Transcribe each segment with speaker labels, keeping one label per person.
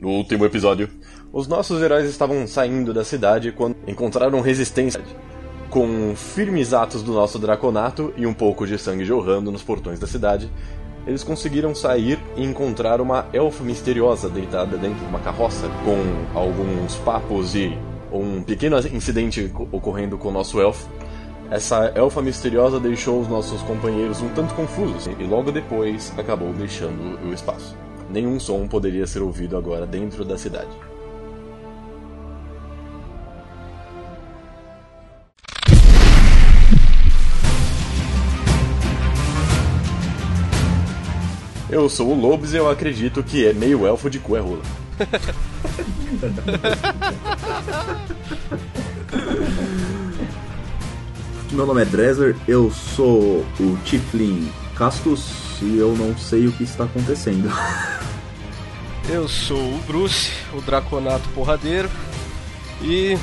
Speaker 1: No último episódio, os nossos heróis estavam saindo da cidade quando encontraram resistência. Com firmes atos do nosso draconato e um pouco de sangue jorrando nos portões da cidade, eles conseguiram sair e encontrar uma elfa misteriosa deitada dentro de uma carroça, com alguns papos e um pequeno incidente ocorrendo com o nosso elfo. Essa elfa misteriosa deixou os nossos companheiros um tanto confusos e logo depois acabou deixando o espaço. Nenhum som poderia ser ouvido agora dentro da cidade. Eu sou o Lobes e eu acredito que é meio elfo de cu é rola.
Speaker 2: Meu nome é Dresler, eu sou o Tiflin Castus e eu não sei o que está acontecendo.
Speaker 3: Eu sou o Bruce, o Draconato Porradeiro e.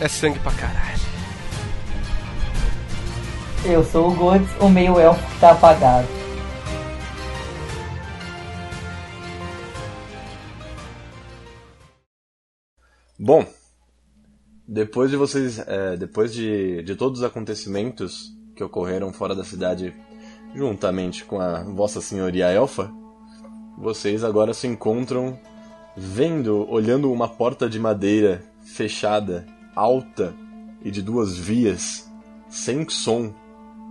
Speaker 3: É sangue pra caralho.
Speaker 4: Eu sou o Godz, o meio elfo que tá apagado.
Speaker 1: Bom, depois de vocês, é, depois de, de todos os acontecimentos que ocorreram fora da cidade, juntamente com a Vossa Senhoria Elfa, vocês agora se encontram vendo, olhando uma porta de madeira fechada, alta e de duas vias, sem som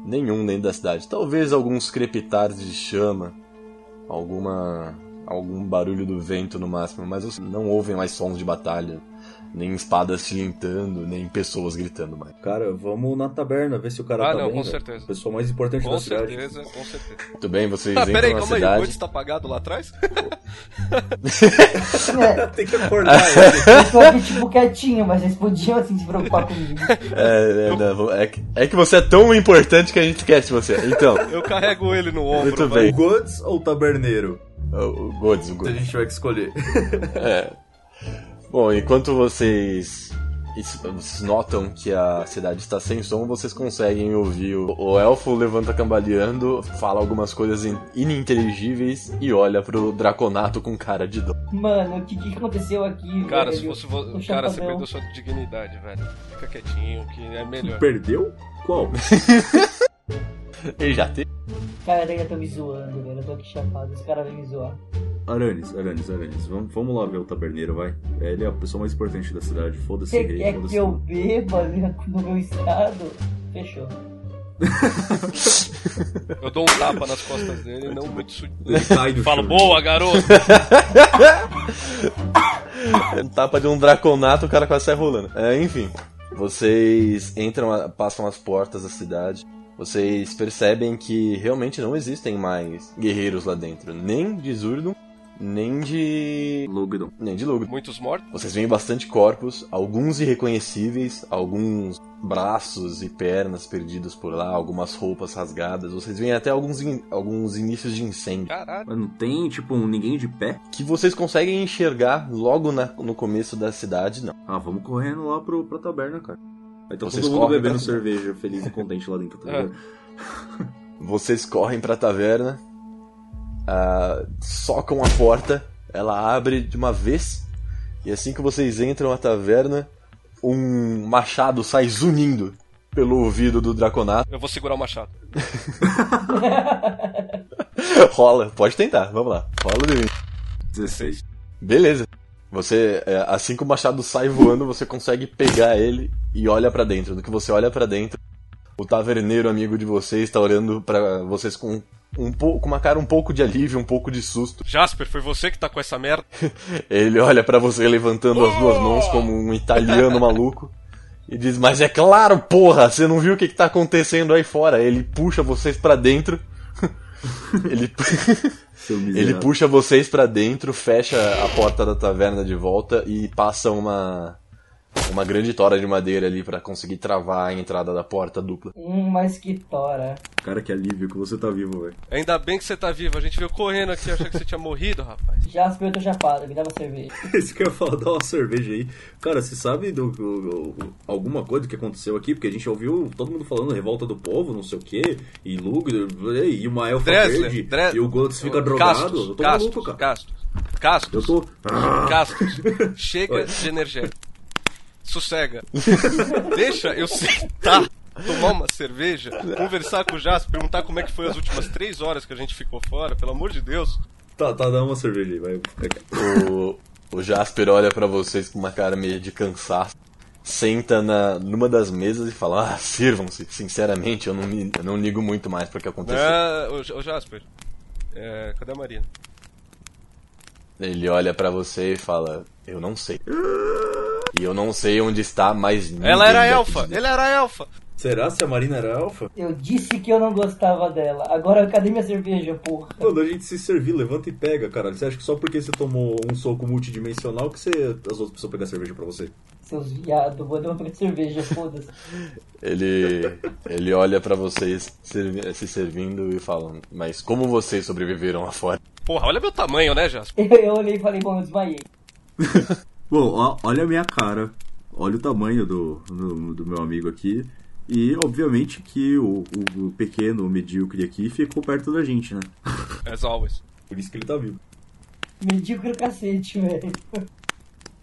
Speaker 1: nenhum dentro da cidade. Talvez alguns crepitares de chama, alguma algum barulho do vento no máximo, mas não ouvem mais sons de batalha nem espadas tilintando, nem pessoas gritando mais.
Speaker 2: Cara, vamos na taberna ver se o cara
Speaker 3: ah,
Speaker 2: tá
Speaker 3: não,
Speaker 2: bem.
Speaker 3: com certeza.
Speaker 2: A pessoa mais importante
Speaker 3: Com
Speaker 2: da cidade.
Speaker 3: certeza, com certeza.
Speaker 1: Muito bem, vocês
Speaker 3: Ah,
Speaker 1: entram
Speaker 3: peraí,
Speaker 1: na
Speaker 3: calma aí, o
Speaker 1: cidade.
Speaker 3: Godz tá apagado lá atrás?
Speaker 2: Tem que acordar ele.
Speaker 4: Eu tô aqui tipo quietinho, mas vocês podiam assim se preocupar comigo.
Speaker 1: É, é, não, é que- é que você é tão importante que a gente esquece você. Então,
Speaker 3: Eu carrego ele no ombro.
Speaker 1: Muito bem.
Speaker 2: O Goods ou o taberneiro?
Speaker 1: o, o Godes, o
Speaker 2: A
Speaker 1: Godes.
Speaker 2: gente vai que escolher.
Speaker 1: É. Bom, enquanto vocês, vocês notam que a cidade está sem som, vocês conseguem ouvir o, o elfo levanta cambaleando, fala algumas coisas in- ininteligíveis e olha pro draconato com cara de dó.
Speaker 4: Mano, o que, que aconteceu aqui?
Speaker 3: Cara,
Speaker 4: velho?
Speaker 3: se fosse vo...
Speaker 4: O
Speaker 3: Cara, você perdeu sua dignidade, velho. Fica quietinho, que é melhor.
Speaker 2: Perdeu? Qual?
Speaker 1: Ele já teve.
Speaker 4: Cara, ainda tá me zoando, velho. Eu tô aqui chapado, os caras vêm me zoar.
Speaker 2: Aranes, Aranes, Aranes. Vamos, vamos lá ver o taberneiro, vai. Ele é a pessoa mais importante da cidade. Foda-se
Speaker 4: Você
Speaker 2: rei,
Speaker 4: quer
Speaker 2: foda-se
Speaker 4: que eu beba né, no meu estado? Fechou.
Speaker 3: Eu dou um tapa nas costas dele, não muito sutil.
Speaker 2: Ele
Speaker 3: Falo,
Speaker 2: chão.
Speaker 3: boa, garoto!
Speaker 1: Tapa de um draconato, o cara quase sai rolando. É, enfim, vocês entram, passam as portas da cidade. Vocês percebem que realmente não existem mais guerreiros lá dentro. Nem de Zurdum, nem de.
Speaker 2: Lugdon.
Speaker 1: nem de Lugdun.
Speaker 3: Muitos mortos?
Speaker 1: Vocês veem bastante corpos, alguns irreconhecíveis, alguns braços e pernas perdidos por lá, algumas roupas rasgadas. Vocês veem até alguns, in- alguns inícios de incêndio.
Speaker 3: Caralho.
Speaker 2: Mas não tem, tipo, um ninguém de pé?
Speaker 1: Que vocês conseguem enxergar logo na- no começo da cidade, não.
Speaker 2: Ah, vamos correndo lá pro, pra taberna, cara. Aí tá
Speaker 1: Vocês
Speaker 2: todo mundo
Speaker 1: correm
Speaker 2: bebendo
Speaker 1: pra
Speaker 2: cerveja, feliz e contente lá dentro, tá
Speaker 3: É.
Speaker 2: ligado?
Speaker 1: Vocês correm pra taverna, ah, socam a porta, ela abre de uma vez, e assim que vocês entram na taverna, um machado sai zunindo pelo ouvido do Draconato.
Speaker 3: Eu vou segurar o machado.
Speaker 1: Rola, pode tentar, vamos lá. Rola de mim.
Speaker 2: 16.
Speaker 1: Beleza. Você, é, assim que o machado sai voando, você consegue pegar ele e olha pra dentro. Do que você olha pra dentro, o taverneiro amigo de vocês está olhando pra vocês com um pouco, com uma cara um pouco de alívio, um pouco de susto.
Speaker 3: Jasper, foi você que tá com essa merda?
Speaker 1: Ele olha pra você levantando as duas mãos como um italiano maluco e diz: "Mas é claro, porra, você não viu o que, que tá acontecendo aí fora?" Ele puxa vocês pra dentro. ele Ele puxa vocês pra dentro, fecha a porta da taverna de volta e passa uma uma grande tora de madeira ali pra conseguir travar a entrada da porta dupla.
Speaker 4: Hum, mas que tora.
Speaker 2: Cara, que alívio que você tá vivo, velho.
Speaker 3: Ainda bem que você tá vivo. A gente veio correndo aqui achando que você tinha morrido, rapaz.
Speaker 4: Jasper, eu tô chapado, me dá uma cerveja.
Speaker 2: Isso que eu ia falar, dá uma cerveja aí. Cara, você sabe do, do- do- alguma coisa que aconteceu aqui? Porque a gente ouviu todo mundo falando revolta do povo, não sei o quê, e Luger, e uma elfa verde,
Speaker 3: Dre-
Speaker 2: e o Gantz fica drogado.
Speaker 3: Castos,
Speaker 2: eu tô
Speaker 3: Castos,
Speaker 2: maluco, cara.
Speaker 3: Castos, Castos,
Speaker 2: Eu tô...
Speaker 3: Castos, chega de energético. Sossega. Deixa eu sentar, tomar uma cerveja, conversar com o Jasper, perguntar como é que foi as últimas três horas que a gente ficou fora, pelo amor de Deus.
Speaker 2: tá, tá, dá uma cerveja aí, vai.
Speaker 1: O, o Jasper olha pra vocês com uma cara meio de cansaço. Senta na, numa das mesas e fala: Ah, sirvam-se. Sinceramente, eu não, me, eu não ligo muito mais pro que aconteceu.
Speaker 3: Ah, ô, ô Jasper, é, cadê a Marina?
Speaker 1: Ele olha pra você e fala: Eu não sei. E eu não sei onde está mais ninguém.
Speaker 3: Ela era elfa,
Speaker 1: de-
Speaker 3: ela era elfa.
Speaker 2: Será se a Marina era elfa?
Speaker 4: Eu disse que eu não gostava dela. Agora cadê minha cerveja, porra?
Speaker 2: Quando a gente se servir, levanta e pega, caralho. Você acha que só porque você tomou um soco multidimensional que você, as outras pessoas pegam cerveja pra você?
Speaker 4: Seus viados, vou dar uma cerveja, foda-se.
Speaker 1: Ele, ele olha pra vocês servi- se servindo e fala: Mas como vocês sobreviveram lá fora?
Speaker 3: Porra, olha meu tamanho, né, Jasper?
Speaker 4: Eu, eu olhei e falei, bom, eu desmaiei.
Speaker 2: Bom, ó, olha a minha cara, olha o tamanho do, do, do meu amigo aqui. E, obviamente, que o, o, o pequeno, o medíocre aqui ficou perto da gente, né?
Speaker 3: As always.
Speaker 2: Por isso que ele tá vivo.
Speaker 4: Medíocre o cacete, velho.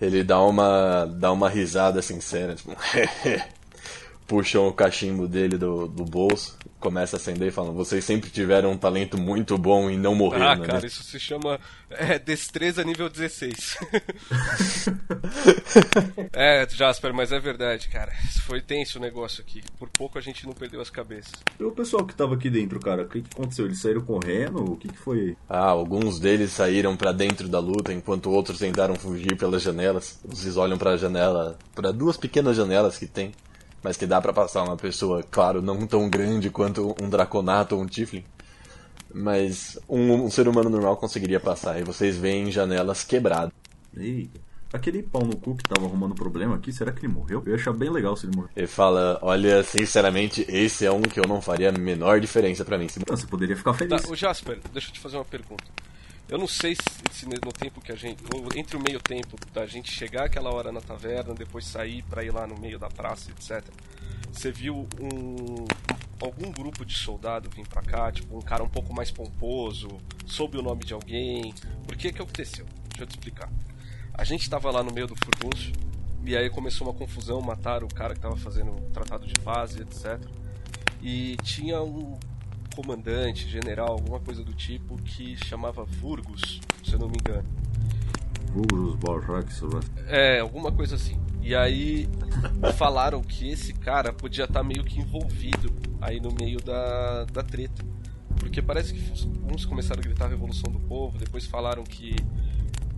Speaker 1: Ele dá uma, dá uma risada sincera, tipo, puxam o cachimbo dele do, do bolso, começa a acender e falam: Vocês sempre tiveram um talento muito bom e não morreram.
Speaker 3: Ah,
Speaker 1: né?"
Speaker 3: cara, isso se chama é, destreza nível 16. é, Jasper, mas é verdade, cara. Foi tenso o negócio aqui. Por pouco a gente não perdeu as cabeças.
Speaker 2: E o pessoal que tava aqui dentro, cara, o que, que aconteceu? Eles saíram correndo? O que, que foi?
Speaker 1: Ah, alguns deles saíram pra dentro da luta, enquanto outros tentaram fugir pelas janelas. Vocês olham pra janela, pra duas pequenas janelas que tem, mas que dá pra passar uma pessoa, claro, não tão grande quanto um draconato ou um tiflin. Mas um, um ser humano normal conseguiria passar, e vocês veem janelas quebradas.
Speaker 2: Eita. Aquele pau no cu que tava arrumando problema aqui, será que ele morreu? Eu ia achar bem legal se ele morreu.
Speaker 1: Ele fala: Olha, sinceramente, esse é um que eu não faria a menor diferença pra mim. Se-
Speaker 2: Não, você poderia ficar
Speaker 3: Tá,
Speaker 2: feliz.
Speaker 3: o Jasper, deixa eu te fazer uma pergunta. Eu não sei se, se no tempo que a gente. Entre o meio tempo da gente chegar aquela hora na taverna, depois sair pra ir lá no meio da praça, etc. Você viu um. algum grupo de soldado vir pra cá, tipo, um cara um pouco mais pomposo, soube o nome de alguém. Por que que aconteceu? Deixa eu te explicar. A gente tava lá no meio do furdúncio, e aí começou uma confusão, mataram o cara que tava fazendo o tratado de paz etc. E tinha um comandante, general, alguma coisa do tipo, que chamava Vurgus, se eu não me engano.
Speaker 2: Vulgus, Balrax,
Speaker 3: É, alguma coisa assim. E aí falaram que esse cara podia estar meio que envolvido aí no meio da, da treta. Porque parece que uns começaram a gritar a Revolução do Povo, depois falaram que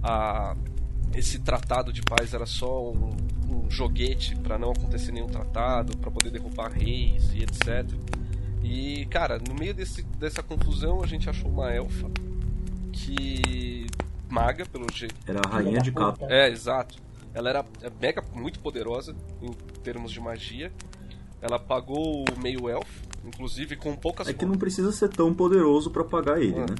Speaker 3: a, esse tratado de paz era só um, um joguete para não acontecer nenhum tratado, para poder derrubar reis e etc. E, cara, no meio desse, dessa confusão a gente achou uma elfa que. maga, pelo jeito.
Speaker 2: Era a rainha de capa.
Speaker 3: É, exato. Ela era é mega muito poderosa em termos de magia. Ela pagou o meio elfo, inclusive com poucas
Speaker 2: É que não precisa ser tão poderoso pra pagar ele,
Speaker 3: Ah.
Speaker 2: né?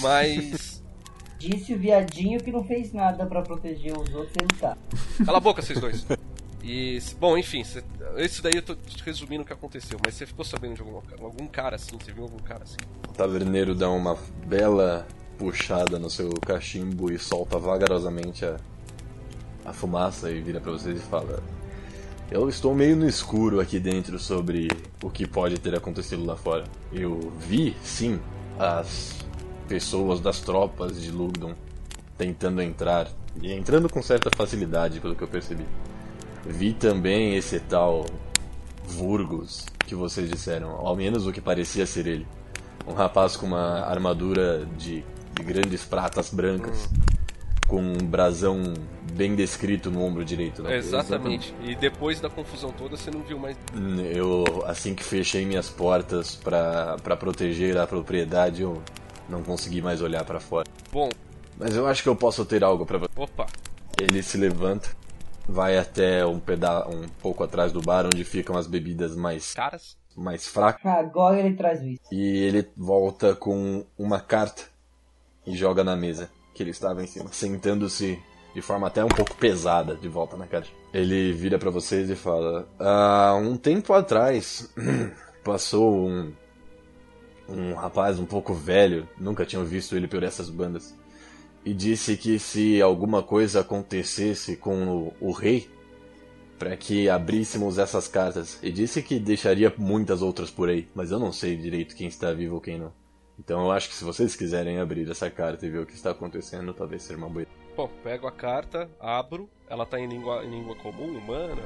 Speaker 3: Mas.
Speaker 4: Disse o viadinho que não fez nada pra proteger os outros e lutar.
Speaker 3: Cala a boca, vocês dois. E, bom, enfim, isso daí eu tô resumindo o que aconteceu, mas você ficou sabendo de algum, algum cara assim? Você viu algum cara assim?
Speaker 1: O taverneiro dá uma bela puxada no seu cachimbo e solta vagarosamente a, a fumaça e vira pra vocês e fala: Eu estou meio no escuro aqui dentro sobre o que pode ter acontecido lá fora. Eu vi, sim, as pessoas das tropas de Lugdon tentando entrar e entrando com certa facilidade, pelo que eu percebi. Vi também esse tal Vurgus que vocês disseram, ao menos o que parecia ser ele. Um rapaz com uma armadura de, de grandes pratas brancas, com um brasão bem descrito no ombro direito. né?
Speaker 3: Exatamente. E depois da confusão toda, você não viu mais.
Speaker 1: Eu, assim que fechei minhas portas pra proteger a propriedade, eu não consegui mais olhar pra fora.
Speaker 3: Bom,
Speaker 1: Mas eu acho que eu posso ter algo você.
Speaker 3: opa.
Speaker 1: Ele se levanta vai até um, peda um pouco atrás do bar onde ficam as bebidas mais,
Speaker 3: Caras?
Speaker 1: mais fracas.
Speaker 4: Agora ele traz isso.
Speaker 1: E ele volta com uma carta e joga na mesa que ele estava em cima, sentando-se de forma até um pouco pesada de volta na caixa. Ele vira pra vocês e fala: Há um tempo atrás passou um, um rapaz um pouco velho, nunca tinham visto ele por essas bandas, e disse que se alguma coisa acontecesse com o, o rei, para que abríssemos essas cartas, e disse que deixaria muitas outras por aí, mas eu não sei direito quem está vivo ou quem não. Então eu acho que se vocês quiserem abrir essa carta e ver o que está acontecendo, talvez seja uma boa ideia.
Speaker 3: Bom, pego a carta, abro. Ela tá em língua, em língua comum, humana?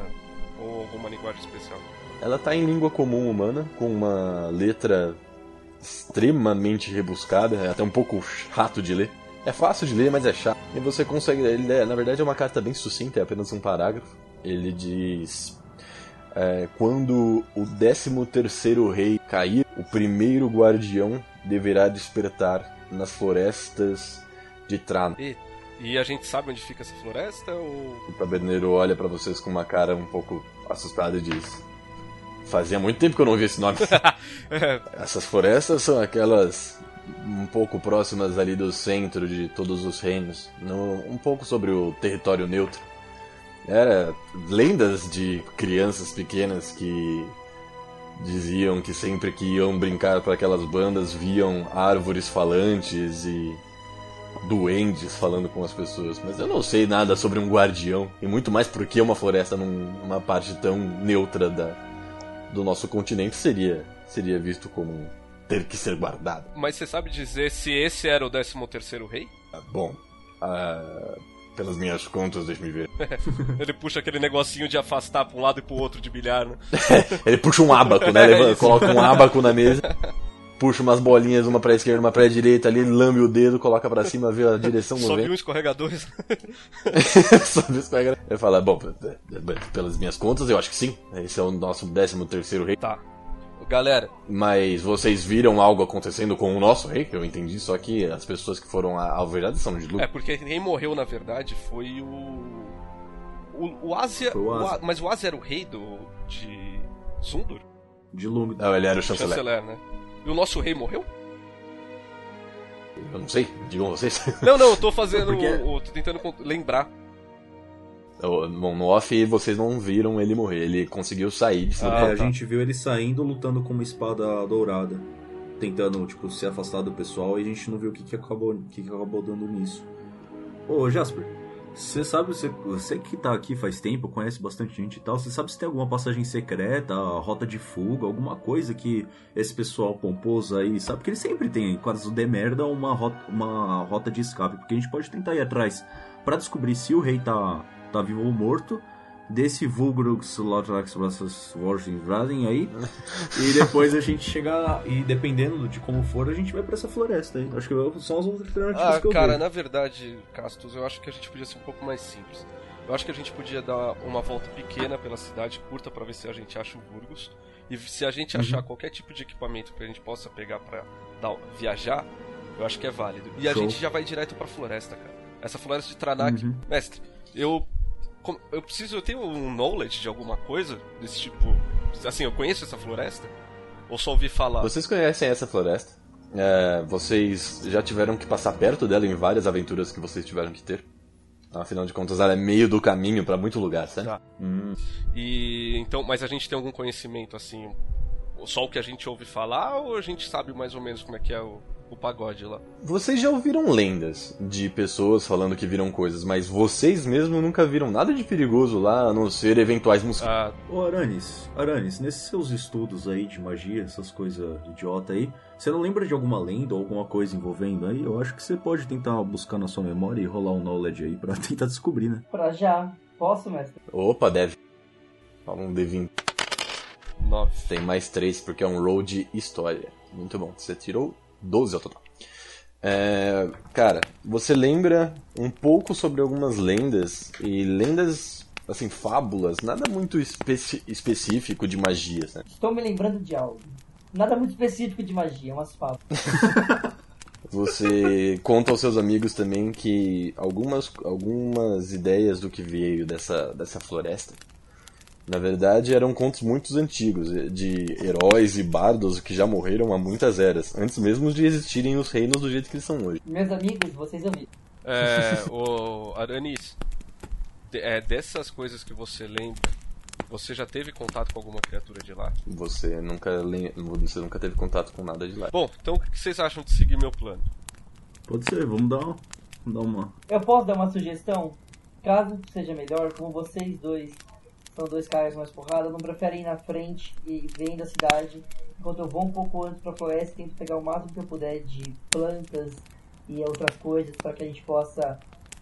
Speaker 3: Ou alguma linguagem especial?
Speaker 1: Ela tá em língua comum humana, com uma letra extremamente rebuscada, é até um pouco chato de ler. É fácil de ler, mas é chato. E você consegue. Ele é, na verdade, é uma carta bem sucinta, é apenas um parágrafo. Ele diz. é, quando o 13 terceiro rei cair, o primeiro guardião deverá despertar nas florestas de Trano.
Speaker 3: E, e a gente sabe onde fica essa floresta? Ou.
Speaker 1: O taberneiro olha pra vocês com uma cara um pouco assustada e diz: Fazia muito tempo que eu não ouvi esse nome. Essas florestas são aquelas um pouco próximas ali do centro de todos os reinos, no, um pouco sobre o território neutro. Era lendas de crianças pequenas que diziam que sempre que iam brincar para aquelas bandas viam árvores falantes e duendes falando com as pessoas, mas eu não sei nada sobre um guardião e muito mais porque uma floresta num- numa parte tão neutra da, do nosso continente seria seria visto como ter que ser guardado.
Speaker 3: Mas você sabe dizer se esse era o 13 terceiro rei?
Speaker 1: Ah, Bom, ah, pelas minhas contas, deixa-me ver.
Speaker 3: Ele puxa aquele negocinho de afastar pra um lado e pro outro de bilhar, né?
Speaker 1: Ele puxa um ábaco, né?
Speaker 3: É
Speaker 1: Levanta-
Speaker 3: isso.
Speaker 1: coloca um ábaco na mesa, puxa umas bolinhas, uma pra esquerda, uma pra direita ali, lambe o dedo, coloca pra cima, vê a direção do
Speaker 3: Sobe um escorregador.
Speaker 1: Sobe os pega- Ele fala, bom, pelas minhas contas, eu acho que sim. Esse é o nosso 13 terceiro rei.
Speaker 3: tá. Galera,
Speaker 1: Mas vocês viram algo acontecendo com o nosso rei? Eu entendi, só que as pessoas que foram alvejadas são de lucro.
Speaker 3: é porque quem morreu na verdade foi o. O, o Ásia. Mas o Ásia era o rei do. de. Zundur?
Speaker 2: De longo.
Speaker 1: Não, ele era o chanceler.
Speaker 3: Chanceler, né? E o nosso rei morreu?
Speaker 1: Eu não sei, digam vocês.
Speaker 3: Não, não, eu tô fazendo.
Speaker 2: Porque-
Speaker 3: o- o- tô tentando lembrar.
Speaker 1: Bom, no off vocês não viram ele morrer, ele conseguiu sair de cima.
Speaker 3: Ah,
Speaker 2: é, a gente viu ele saindo lutando com uma espada dourada. Tentando, tipo, se afastar do pessoal e a gente não viu o que, que, acabou, o que, que acabou dando nisso. Ô, Jasper, você sabe, você, você que tá aqui faz tempo, conhece bastante gente e tal, você sabe se tem alguma passagem secreta, rota de fuga, alguma coisa que esse pessoal pomposo aí, sabe? que eles sempre tem, caso de merda, uma rota, uma rota de escape, porque a gente pode tentar ir atrás pra descobrir se o rei tá, tá vivo ou morto, desse Vulgrux Lotrax vs Warring aí, e depois a gente chegar, e dependendo de como for, a gente vai pra essa floresta aí. Acho que são as outras alternativas
Speaker 3: Ah,
Speaker 2: que eu
Speaker 3: cara, na verdade, Castus, eu acho que a gente podia ser um pouco mais simples. Eu acho que a gente podia dar uma volta pequena pela cidade, curta, pra ver se a gente acha o Burgos. E se a gente
Speaker 2: Uhum.
Speaker 3: achar qualquer tipo de equipamento que a gente possa pegar pra dar, viajar, eu acho que é válido. E a
Speaker 2: Show.
Speaker 3: gente já vai direto pra floresta, cara. Essa floresta de Tranak.
Speaker 2: Uhum.
Speaker 3: Mestre, eu. Eu preciso. Eu tenho um knowledge de alguma coisa desse tipo. Assim, eu conheço essa floresta? Ou só ouvi falar?
Speaker 1: Vocês conhecem essa floresta? É, vocês já tiveram que passar perto dela em várias aventuras que vocês tiveram que ter? Afinal de contas, ela é meio do caminho pra muito lugar, certo?
Speaker 3: Tá.
Speaker 2: Hum,
Speaker 3: E então, mas a gente tem algum conhecimento assim, só o que a gente ouve falar ou a gente sabe mais ou menos como é que é o, o pagode lá?
Speaker 1: Vocês já ouviram lendas de pessoas falando que viram coisas, mas vocês mesmo nunca viram nada de perigoso lá, a não ser eventuais mosquitos.
Speaker 3: Ah,
Speaker 2: Ô Aranis, Aranis, nesses seus estudos aí de magia, essas coisas idiota aí, você não lembra de alguma lenda ou alguma coisa envolvendo aí? Eu acho que você pode tentar buscar na sua memória e rolar um knowledge aí pra tentar descobrir, né?
Speaker 4: Pra já. Posso, mestre?
Speaker 1: Opa, deve. Fala um D20.
Speaker 3: 9.
Speaker 1: Tem mais 3 porque é um roll de história. Muito bom. Você tirou 12 ao total. É, cara, você lembra um pouco sobre algumas lendas e lendas, assim, fábulas, nada muito específico de magias, né?
Speaker 4: Estou me lembrando de algo. Nada muito específico de magia, umas fábulas.
Speaker 1: Você conta aos seus amigos também que algumas, algumas ideias do que veio dessa, dessa floresta, na verdade, eram contos muito antigos, de heróis e bardos que já morreram há muitas eras, antes mesmo de existirem os reinos do jeito que eles são hoje.
Speaker 4: Meus amigos, vocês ouviram.
Speaker 3: É, o Aranis, de- é, dessas coisas que você lembra, você já teve contato com alguma criatura de lá?
Speaker 1: Você nunca, lem- você nunca teve contato com nada de lá.
Speaker 3: Bom, então o que vocês acham de seguir meu plano?
Speaker 2: Pode ser, vamos dar, uma- vamos dar uma.
Speaker 4: Eu posso dar uma sugestão? Caso seja melhor, como vocês dois são dois caras mais porrada, não preferem ir na frente e vendo a cidade, enquanto eu vou um pouco antes pra floresta e tento pegar o máximo que eu puder de plantas e outras coisas para que a gente possa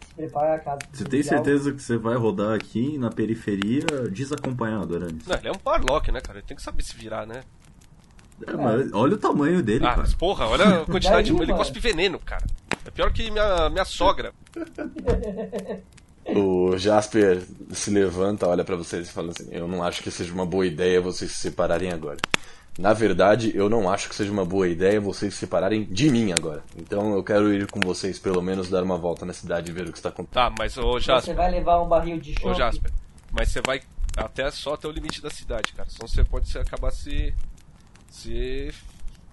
Speaker 4: se preparar caso
Speaker 2: Você
Speaker 4: precise
Speaker 2: tem
Speaker 4: de
Speaker 2: certeza que você vai rodar aqui na periferia desacompanhado, Aranis?
Speaker 3: Não, ele é um Barlock, né, cara? Ele tem que saber se virar, né?
Speaker 2: É, mas olha o tamanho dele,
Speaker 3: Ah,
Speaker 2: cara.
Speaker 3: mas porra, olha a quantidade de.
Speaker 4: Daí,
Speaker 3: Ele
Speaker 4: mano.
Speaker 3: cospe veneno, cara. É pior que minha, minha sogra.
Speaker 1: O Jasper se levanta, olha pra vocês e fala assim: Eu não acho que seja uma boa ideia vocês se separarem agora. Na verdade, eu não acho que seja uma boa ideia vocês se separarem de mim agora. Então eu quero ir com vocês, pelo menos, dar uma volta na cidade e ver o que está acontecendo.
Speaker 3: Tá, mas ô
Speaker 4: Você
Speaker 3: Jasper,
Speaker 4: vai levar um barril de
Speaker 3: ô
Speaker 4: chope.
Speaker 3: Jasper, mas você vai até só até o limite da cidade, cara. Senão você pode se, acabar se. se.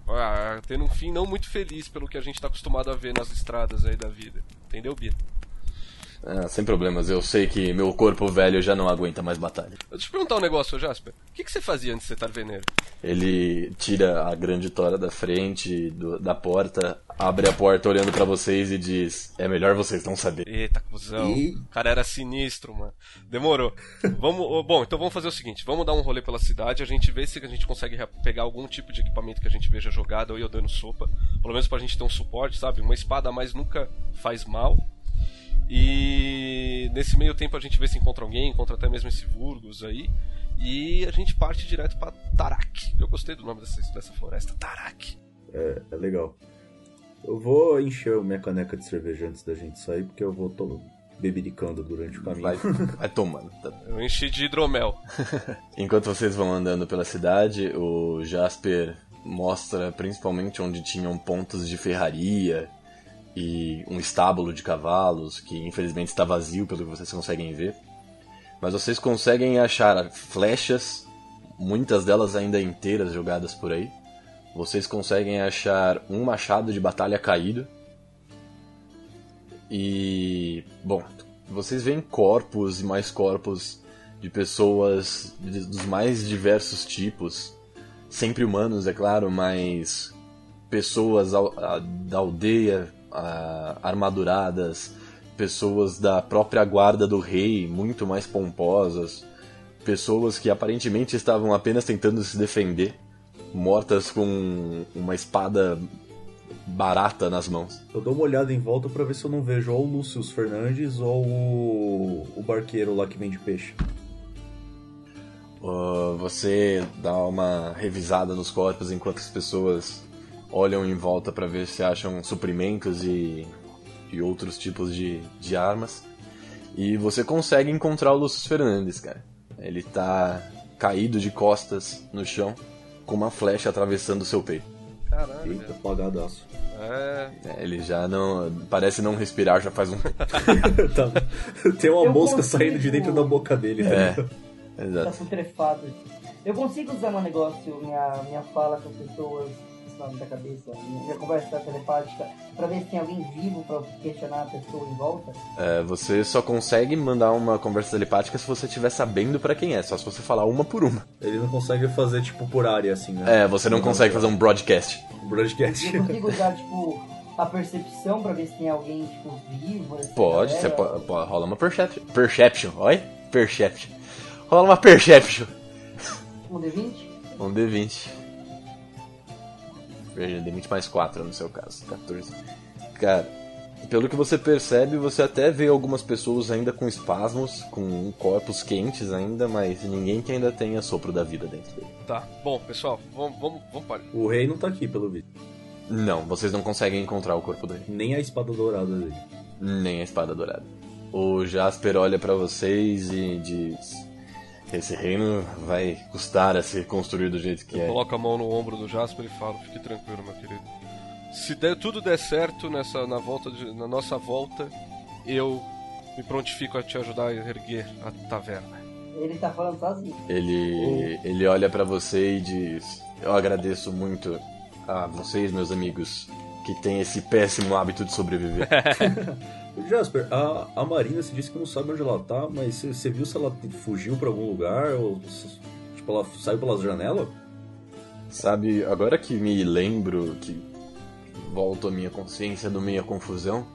Speaker 3: ah, tendo um fim não muito feliz pelo que a gente tá acostumado a ver nas estradas aí da vida. Entendeu, Bia?
Speaker 1: Ah, sem problemas, eu sei que meu corpo velho já não aguenta mais batalha.
Speaker 3: Deixa eu te perguntar um negócio, Jasper. O que, que você fazia antes de você estar veneiro?
Speaker 1: Ele tira a grande tora da frente do- da porta, abre a porta olhando pra vocês e diz: É melhor vocês não saberem.
Speaker 3: Eita, cuzão.
Speaker 2: Ih.
Speaker 3: O cara era sinistro, mano. Demorou. Vamos, bom, então vamos fazer o seguinte: vamos dar um rolê pela cidade, a gente vê se a gente consegue pegar algum tipo de equipamento que a gente veja jogado ou eu dando sopa. Pelo menos pra gente ter um suporte, sabe? Uma espada a mais nunca faz mal. E nesse meio tempo a gente vê se encontra alguém, encontra até mesmo esse Vurgus aí. E a gente parte direto pra Tarak. Eu gostei do nome dessa, dessa floresta, Tarak.
Speaker 2: É, é legal. Eu vou encher minha caneca de cerveja antes da gente sair, porque eu vou tô bebericando durante o caminho.
Speaker 1: Vai, vai tomando. tá?
Speaker 3: Eu enchi de hidromel.
Speaker 1: Enquanto vocês vão andando pela cidade, o Jasper mostra principalmente onde tinham pontos de ferraria e um estábulo de cavalos, que infelizmente está vazio pelo que vocês conseguem ver. Mas vocês conseguem achar flechas, muitas delas ainda inteiras jogadas por aí. Vocês conseguem achar um machado de batalha caído. E. Bom, vocês veem corpos e mais corpos de pessoas dos mais diversos tipos. Sempre humanos, é claro, mas pessoas da aldeia a- armaduradas, pessoas da própria guarda do rei, muito mais pomposas, pessoas que aparentemente estavam apenas tentando se defender, mortas com uma espada barata nas mãos.
Speaker 2: Eu dou uma olhada em volta pra ver se eu não vejo ou o Lúcio Fernandes ou o, o barqueiro lá que vende peixe.
Speaker 1: Uh, você dá uma revisada nos corpos enquanto as pessoas olham em volta para ver se acham suprimentos e, e outros tipos de, de armas. E você consegue encontrar o Lúcio Fernandes, cara. Ele tá caído de costas no chão, com uma flecha atravessando o seu peito.
Speaker 3: Caralho,
Speaker 2: Eita,
Speaker 3: velho.
Speaker 2: apagadaço.
Speaker 3: É.
Speaker 1: É, Ele já não. parece não respirar já faz um tempo.
Speaker 2: Tá. Tem uma
Speaker 4: Eu
Speaker 2: mosca
Speaker 4: consigo-
Speaker 2: saindo de dentro da boca dele. tá
Speaker 1: É?
Speaker 4: Tá
Speaker 1: exato.
Speaker 4: putrefado. Eu consigo usar meu negócio, minha, minha fala com as pessoas, nome da cabeça, minha conversa telepática, pra ver se tem alguém vivo pra questionar a pessoa em volta.
Speaker 1: É, você só consegue mandar uma conversa telepática se você estiver sabendo pra quem é, só se você falar uma por uma.
Speaker 2: Ele não consegue fazer, tipo, por área, assim, né?
Speaker 1: É, você não consegue fazer um broadcast.
Speaker 2: um broadcast.
Speaker 4: Eu consigo usar, tipo, a percepção pra ver se tem alguém, tipo, vivo. essa
Speaker 1: Pode,
Speaker 4: galera.
Speaker 1: você pode, pode- rola uma perception. Perception, olha? Perception. Rola uma perception.
Speaker 4: Um D20?
Speaker 1: Um D20. D20 mais 4 no seu caso, 14. Cara, pelo que você percebe, você até vê algumas pessoas ainda com espasmos, com corpos quentes ainda, mas ninguém que ainda tenha sopro da vida dentro dele.
Speaker 3: Tá. Bom, pessoal, vamos, vamos, vamos parar.
Speaker 2: O rei não tá aqui, pelo visto.
Speaker 1: Não, vocês não conseguem encontrar o corpo dele.
Speaker 2: Nem a espada dourada dele.
Speaker 1: Nem a espada dourada. O Jasper olha pra vocês e diz: Esse reino vai custar a ser construído do jeito que é.
Speaker 3: Coloca a mão no ombro do Jasper e fala: Fique tranquilo, meu querido. Se der, tudo der certo nessa, na, volta de- na nossa volta, eu me prontifico a te ajudar a erguer a taverna.
Speaker 4: Ele tá falando sozinho.
Speaker 1: Ele, ele olha pra você e diz: Eu agradeço muito a vocês, meus amigos, que têm esse péssimo hábito de sobreviver.
Speaker 2: Jasper, a, a Marina se disse que não sabe onde ela tá, mas você- viu se ela fugiu pra algum lugar ou tipo ela saiu pelas janelas?
Speaker 1: Sabe, agora que me lembro, que volto à minha consciência do meio à confusão,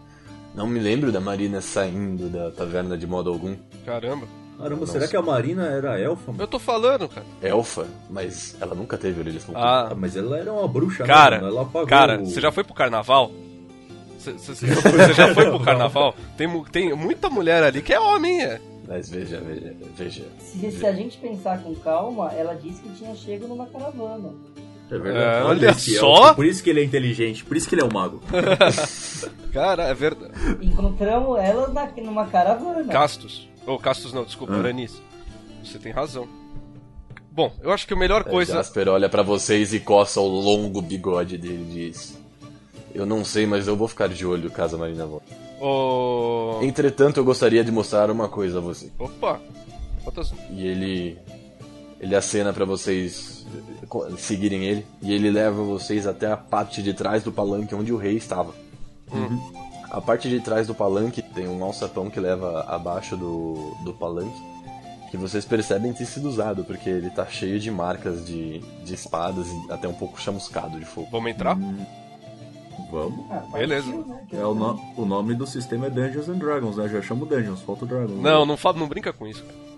Speaker 1: não me lembro da Marina saindo da taverna de modo algum.
Speaker 3: Caramba.
Speaker 2: Caramba,
Speaker 1: Nossa.
Speaker 2: será que a Marina era elfa?
Speaker 3: Eu tô falando, cara.
Speaker 1: Elfa, mas ela nunca teve orelhas pontudas.
Speaker 3: Ah,
Speaker 2: Ah, mas ela era uma bruxa,
Speaker 3: Cara,
Speaker 2: né? mano? Ela apagou
Speaker 3: cara,
Speaker 2: o-
Speaker 3: você já foi pro carnaval? Você já foi- pro carnaval? Tem, tem muita mulher ali que é homem, é.
Speaker 1: Mas veja, veja, veja.
Speaker 4: Se, se a gente pensar com calma, ela disse que tinha chego numa caravana.
Speaker 2: É verdade.
Speaker 3: É, olha só.
Speaker 2: elfo, Por isso que ele é inteligente, por isso que ele é o mago.
Speaker 3: Cara, é verdade.
Speaker 4: Encontramos ela na, numa caravana.
Speaker 3: Castos. Ou Castos não, desculpa,
Speaker 2: Ah.
Speaker 3: Aranis. Você tem razão. Bom, eu acho que a melhor coisa.
Speaker 1: Jasper olha pra vocês e coça o longo bigode dele e diz: Eu não sei, mas eu vou ficar de olho caso a Marina volte.
Speaker 3: O...
Speaker 1: Entretanto, eu gostaria de mostrar uma coisa a você.
Speaker 3: Opa! Quantas...
Speaker 1: E ele. Ele acena pra vocês seguirem ele. E ele leva vocês até a parte de trás do palanque onde o rei estava. A parte de trás do palanque tem um alçapão que leva abaixo do, do palanque. Que vocês percebem ter sido usado, porque ele tá cheio de marcas de, de espadas e até um pouco chamuscado de fogo.
Speaker 3: Vamos entrar?
Speaker 2: Vamos.
Speaker 4: Ah, partiu,
Speaker 3: Beleza.
Speaker 4: né?
Speaker 2: É, o, no- o nome do sistema é Dungeons and Dragons, né? Já chamo Dungeons, falta o Dragons.
Speaker 3: Não, não, fala, não brinca com isso, cara.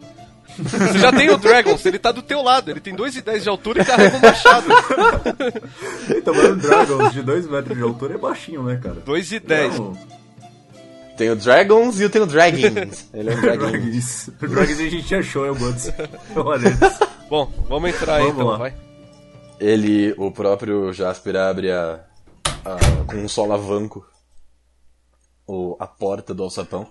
Speaker 3: Você já tem o Dragons, ele tá do teu lado, ele tem 2,10 de altura e carrega um machado.
Speaker 2: Então, mas o Dragons de 2 metros de altura é baixinho, né, cara?
Speaker 3: 2,10.
Speaker 2: Não,
Speaker 1: Tem o Dragons e eu tenho o Dragons. Ele é um Dragon.
Speaker 2: Dragons. O Dragons a gente achou, é o eles.
Speaker 3: Bom, vamos entrar aí
Speaker 2: Vamos
Speaker 3: então,
Speaker 2: lá.
Speaker 3: vai.
Speaker 1: Ele, o próprio Jasper, abre a, a- com um solavanco o, a porta do alçapão.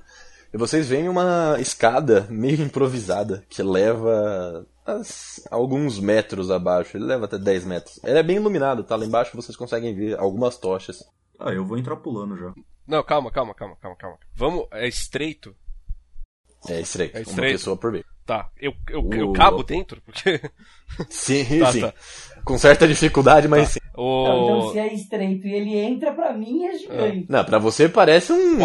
Speaker 1: E vocês veem uma escada meio improvisada que leva as- alguns metros abaixo. Ele leva até 10 metros. Ele é bem iluminado, tá? Lá embaixo vocês conseguem ver algumas tochas.
Speaker 2: Ah, eu vou entrar pulando já.
Speaker 3: Não, calma, calma, calma, calma, calma. Vamos, é estreito?
Speaker 1: É estreito,
Speaker 3: É
Speaker 1: uma
Speaker 3: estreito.
Speaker 1: pessoa por vez.
Speaker 3: Tá, eu, eu, eu
Speaker 1: O-
Speaker 3: cabo dentro? Porque.
Speaker 1: Sim,
Speaker 3: Tá,
Speaker 1: sim.
Speaker 3: tá.
Speaker 1: Com certa dificuldade, mas sim.
Speaker 3: O...
Speaker 4: Não, então se é estreito e ele entra, pra mim é gigante.
Speaker 1: Não, pra você parece um,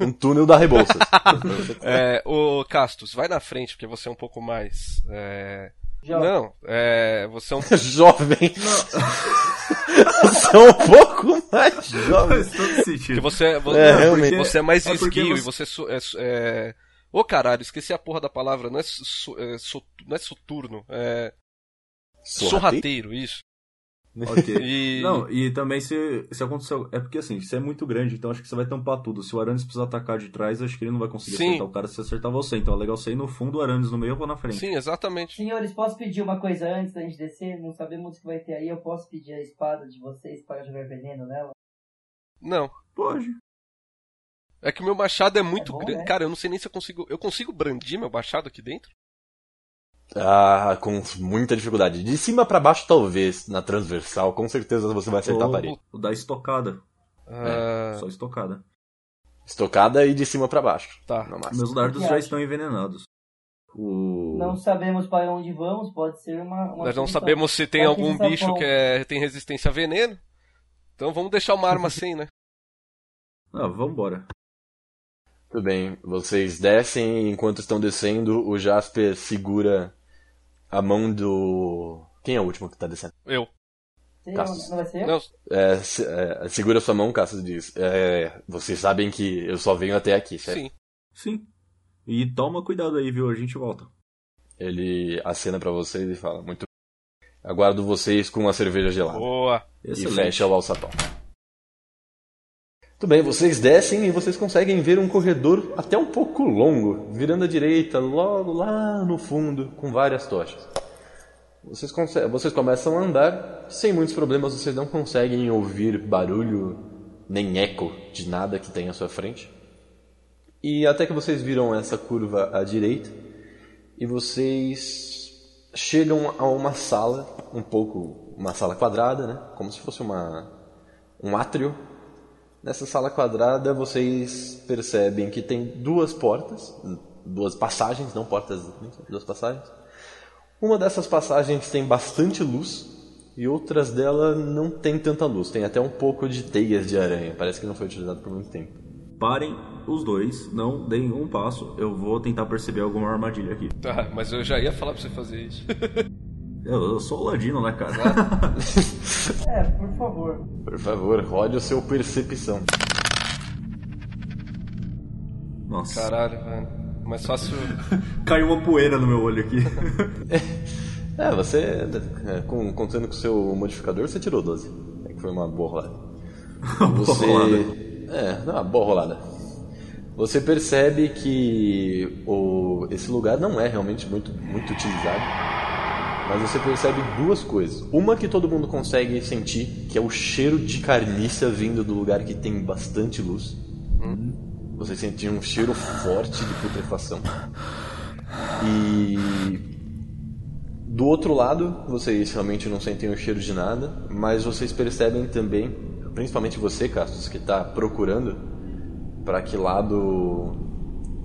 Speaker 1: um túnel da Rebouças.
Speaker 3: É, o Castus, vai na frente, porque você é um pouco mais. É...
Speaker 4: Já-
Speaker 3: Não, é. Você é um.
Speaker 1: jovem. Você é um pouco mais jovem.
Speaker 2: Faz todo
Speaker 3: Porque
Speaker 2: sentido.
Speaker 3: você, você,
Speaker 1: É, realmente.
Speaker 3: você é mais
Speaker 2: É porque
Speaker 3: esguio
Speaker 2: você-
Speaker 3: e você. su- É, su- é... Ô caralho, esqueci a porra da palavra. Não é, su, é su- não é soturno, é. Sorrateiro, isso.
Speaker 2: Ok.
Speaker 3: E.
Speaker 2: Não, e também se, se aconteceu. É porque assim, você é muito grande, então acho que você vai tampar tudo. Se o Aranis precisar atacar de trás, acho que ele não vai conseguir
Speaker 3: Sim.
Speaker 2: acertar o cara se acertar você. Então é legal você ir no fundo, o Aranis no meio, eu vou na frente.
Speaker 3: Sim, exatamente.
Speaker 4: Senhores, posso pedir uma coisa antes da gente descer? Não sabemos o que vai ter aí. Eu posso pedir a espada de vocês para jogar veneno nela?
Speaker 3: Não.
Speaker 2: Pode.
Speaker 3: É que o meu machado é muito
Speaker 4: É bom,
Speaker 3: grande.
Speaker 4: né?
Speaker 3: Cara, eu não sei nem se eu consigo. Eu consigo brandir meu machado aqui dentro?
Speaker 1: Ah, com muita dificuldade. De cima pra baixo, talvez. Na transversal, com certeza você vai acertar a parede.
Speaker 2: o da estocada.
Speaker 3: Ah,
Speaker 2: Só estocada.
Speaker 1: Estocada e de cima pra baixo.
Speaker 3: Tá.
Speaker 1: No máximo.
Speaker 2: Meus dardos já estão envenenados. O...
Speaker 4: Não sabemos para onde vamos, pode ser uma. uma
Speaker 3: Nós não sabemos se tem algum bicho que é- tem resistência a veneno. Então vamos deixar uma arma assim, né?
Speaker 2: Ah, vambora.
Speaker 1: Tudo bem. Vocês descem e enquanto estão descendo, o Jasper segura a mão do. Quem é o último que tá descendo?
Speaker 3: Eu.
Speaker 1: Cassius.
Speaker 4: Não vai ser eu?
Speaker 3: Não,
Speaker 1: É, se- é, segura sua mão, Cassius diz. É, vocês sabem que eu só venho até aqui, certo?
Speaker 3: sim.
Speaker 2: Sim. E toma cuidado aí, viu? A gente volta.
Speaker 1: Ele acena pra vocês e fala: Muito bem. Aguardo vocês com uma cerveja gelada.
Speaker 3: Boa.
Speaker 1: E
Speaker 2: Excelente.
Speaker 1: fecha o alçapão. Tudo bem, vocês descem e vocês conseguem ver um corredor até um pouco longo, virando à direita, logo lá no fundo, com várias tochas. Vocês, vocês começam a andar, sem muitos problemas, vocês não conseguem ouvir barulho nem eco de nada que tem à sua frente. E até que vocês viram essa curva à direita, e vocês chegam a uma sala, um pouco, uma sala quadrada, né? Como se fosse uma um átrio. Nessa sala quadrada vocês percebem que tem duas portas, duas passagens, não portas, duas passagens. Uma dessas passagens tem bastante luz e outras delas não tem tanta luz. Tem até um pouco de teias de aranha. Parece que não foi utilizado por muito tempo.
Speaker 2: Parem os dois, não deem um passo. Eu vou tentar perceber alguma armadilha aqui.
Speaker 3: Tá, mas eu já ia falar pra você fazer isso.
Speaker 2: Eu, eu sou o Ladino, né, cara?
Speaker 4: É, por favor.
Speaker 1: Por favor, rode o seu percepção.
Speaker 2: Nossa.
Speaker 3: Caralho, velho. Mais fácil.
Speaker 2: Caiu uma poeira no meu olho aqui.
Speaker 1: É, você, é, com- contando com o seu modificador, você tirou 12. É que foi uma boa rolada. Você.
Speaker 2: rolada.
Speaker 1: É, não, uma boa rolada. Você percebe que o, esse lugar não é realmente muito, muito utilizado. Mas você percebe duas coisas. Uma que todo mundo consegue sentir, que é o cheiro de carniça vindo do lugar que tem bastante luz. Você sente um cheiro forte de putrefação. E do outro lado, vocês realmente não sentem o cheiro de nada, mas vocês percebem também, principalmente você, Castos, que está procurando para que lado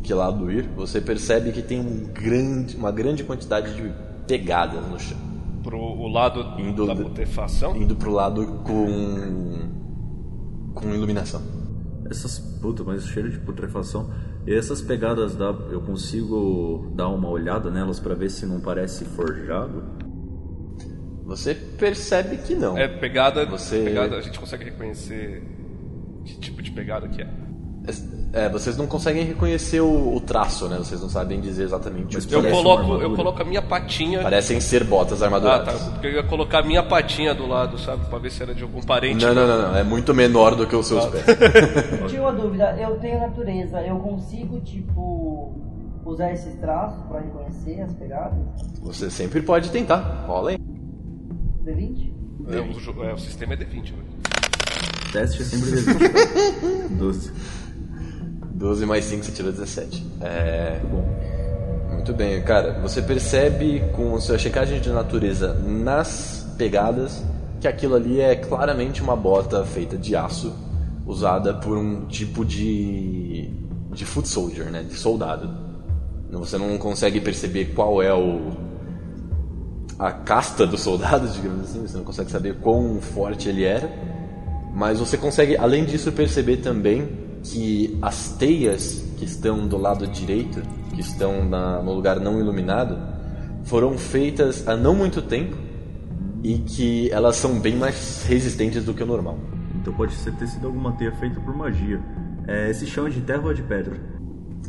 Speaker 1: que lado ir, você percebe que tem um grande, uma grande quantidade de pegadas no chão,
Speaker 3: Pro o lado
Speaker 1: Indo
Speaker 3: da putefação.
Speaker 1: indo pro lado com com iluminação.
Speaker 2: Essas. Puta, mas cheiro de putrefação. E essas pegadas dá, eu consigo dar uma olhada nelas pra ver se não parece forjado?
Speaker 1: Você percebe que não.
Speaker 3: É pegada.
Speaker 1: Você-
Speaker 3: Pegada, a gente consegue reconhecer que tipo de pegada que é.
Speaker 1: É, vocês não conseguem reconhecer o, o traço, né? Vocês não sabem dizer exatamente
Speaker 2: Mas
Speaker 1: o que
Speaker 3: Eu coloco, eu coloco a minha patinha.
Speaker 1: Parecem ser botas
Speaker 3: Ah,
Speaker 1: armaduradas.
Speaker 3: tá. Porque eu ia colocar a minha patinha do lado, sabe? Pra ver se era de algum parente.
Speaker 1: Não, não, não, não. É muito menor do que os seus pés.
Speaker 4: Tinha uma dúvida, eu tenho natureza, eu consigo, tipo, usar esses traços pra reconhecer as pegadas?
Speaker 1: Você sempre pode tentar. Rola aí.
Speaker 4: D20?
Speaker 3: É, o, é, o sistema é D20, velho.
Speaker 2: Teste é sempre D20. 12.
Speaker 1: 12 mais 5, você tirou 17. É.
Speaker 2: Bom.
Speaker 1: Muito bem, cara. Você percebe com sua checagem de natureza nas pegadas que aquilo ali é claramente uma bota feita de aço, usada por um tipo de. de foot soldier, né? De soldado. Você não consegue perceber qual é o. a casta do soldado, digamos assim, você não consegue saber quão forte ele era. Mas você consegue, além disso, perceber também que as teias que estão do lado direito, que estão na- no lugar não iluminado, foram feitas há não muito tempo e que elas são bem mais resistentes do que o normal.
Speaker 2: Então pode ser ter sido alguma teia feita por magia. É, esse chão é de terra ou é de pedra?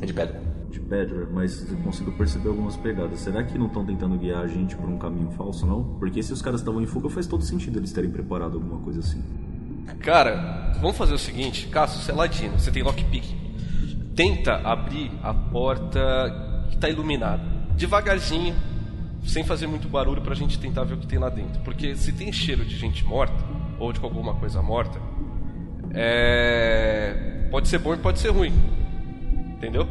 Speaker 1: É de pedra.
Speaker 2: De pedra, mas eu consigo perceber algumas pegadas. Será que não estão tentando guiar a gente por um caminho falso, não? Porque se os caras estavam em fuga, faz todo sentido eles terem preparado alguma coisa assim.
Speaker 3: Cara, vamos fazer o seguinte, Cássio, você é ladino, você tem lockpick. Tenta abrir a porta que tá iluminada. Devagarzinho, sem fazer muito barulho pra gente tentar ver o que tem lá dentro. Porque se tem cheiro de gente morta, ou de alguma coisa morta, é... pode ser bom e pode ser ruim. Entendeu?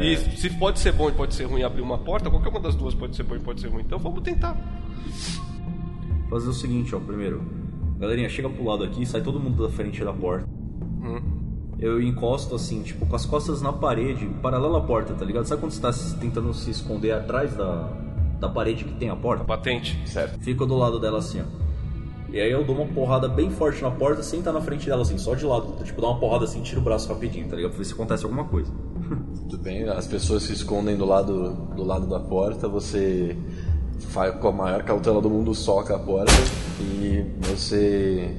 Speaker 3: E se pode ser bom e pode ser ruim abrir uma porta, qualquer uma das duas pode ser bom e pode ser ruim. Então vamos tentar.
Speaker 2: Fazer o seguinte, ó, primeiro. Galerinha, chega pro lado aqui, sai todo mundo da frente da porta. Eu encosto assim, tipo, com as costas na parede, paralelo à porta, tá ligado? Sabe quando você tá se- tentando se esconder atrás da, da parede que tem a porta?
Speaker 3: Batente.
Speaker 1: Certo.
Speaker 2: Fico do lado dela assim, ó. E aí eu dou uma porrada bem forte na porta sem estar na frente dela, assim, só de lado. Tipo, dá uma porrada assim, tira o braço rapidinho, tá ligado? Pra ver se acontece alguma coisa.
Speaker 1: Tudo bem, as pessoas se escondem do lado, do lado da porta, você faz com a maior cautela do mundo, soca a porta e você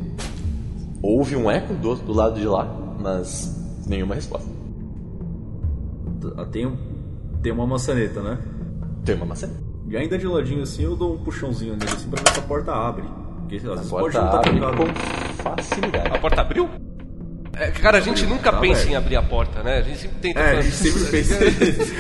Speaker 1: ouve um eco do, do lado de lá, mas nenhuma resposta.
Speaker 2: T- Tem, tem uma maçaneta, né?
Speaker 1: Tem uma maçã.
Speaker 2: E ainda de ladinho assim, eu dou um puxãozinho nele assim pra ver se a porta abre. Porque às
Speaker 1: A
Speaker 2: vezes pode
Speaker 1: porta
Speaker 2: não tá
Speaker 1: abre
Speaker 2: trancado.
Speaker 1: com facilidade.
Speaker 3: A porta abriu? É, cara, a gente nunca
Speaker 2: tá
Speaker 3: pensa
Speaker 2: aberto.
Speaker 3: em abrir a porta, né? A gente sempre tenta.
Speaker 2: É, a gente
Speaker 3: fazer-
Speaker 2: sempre pensa.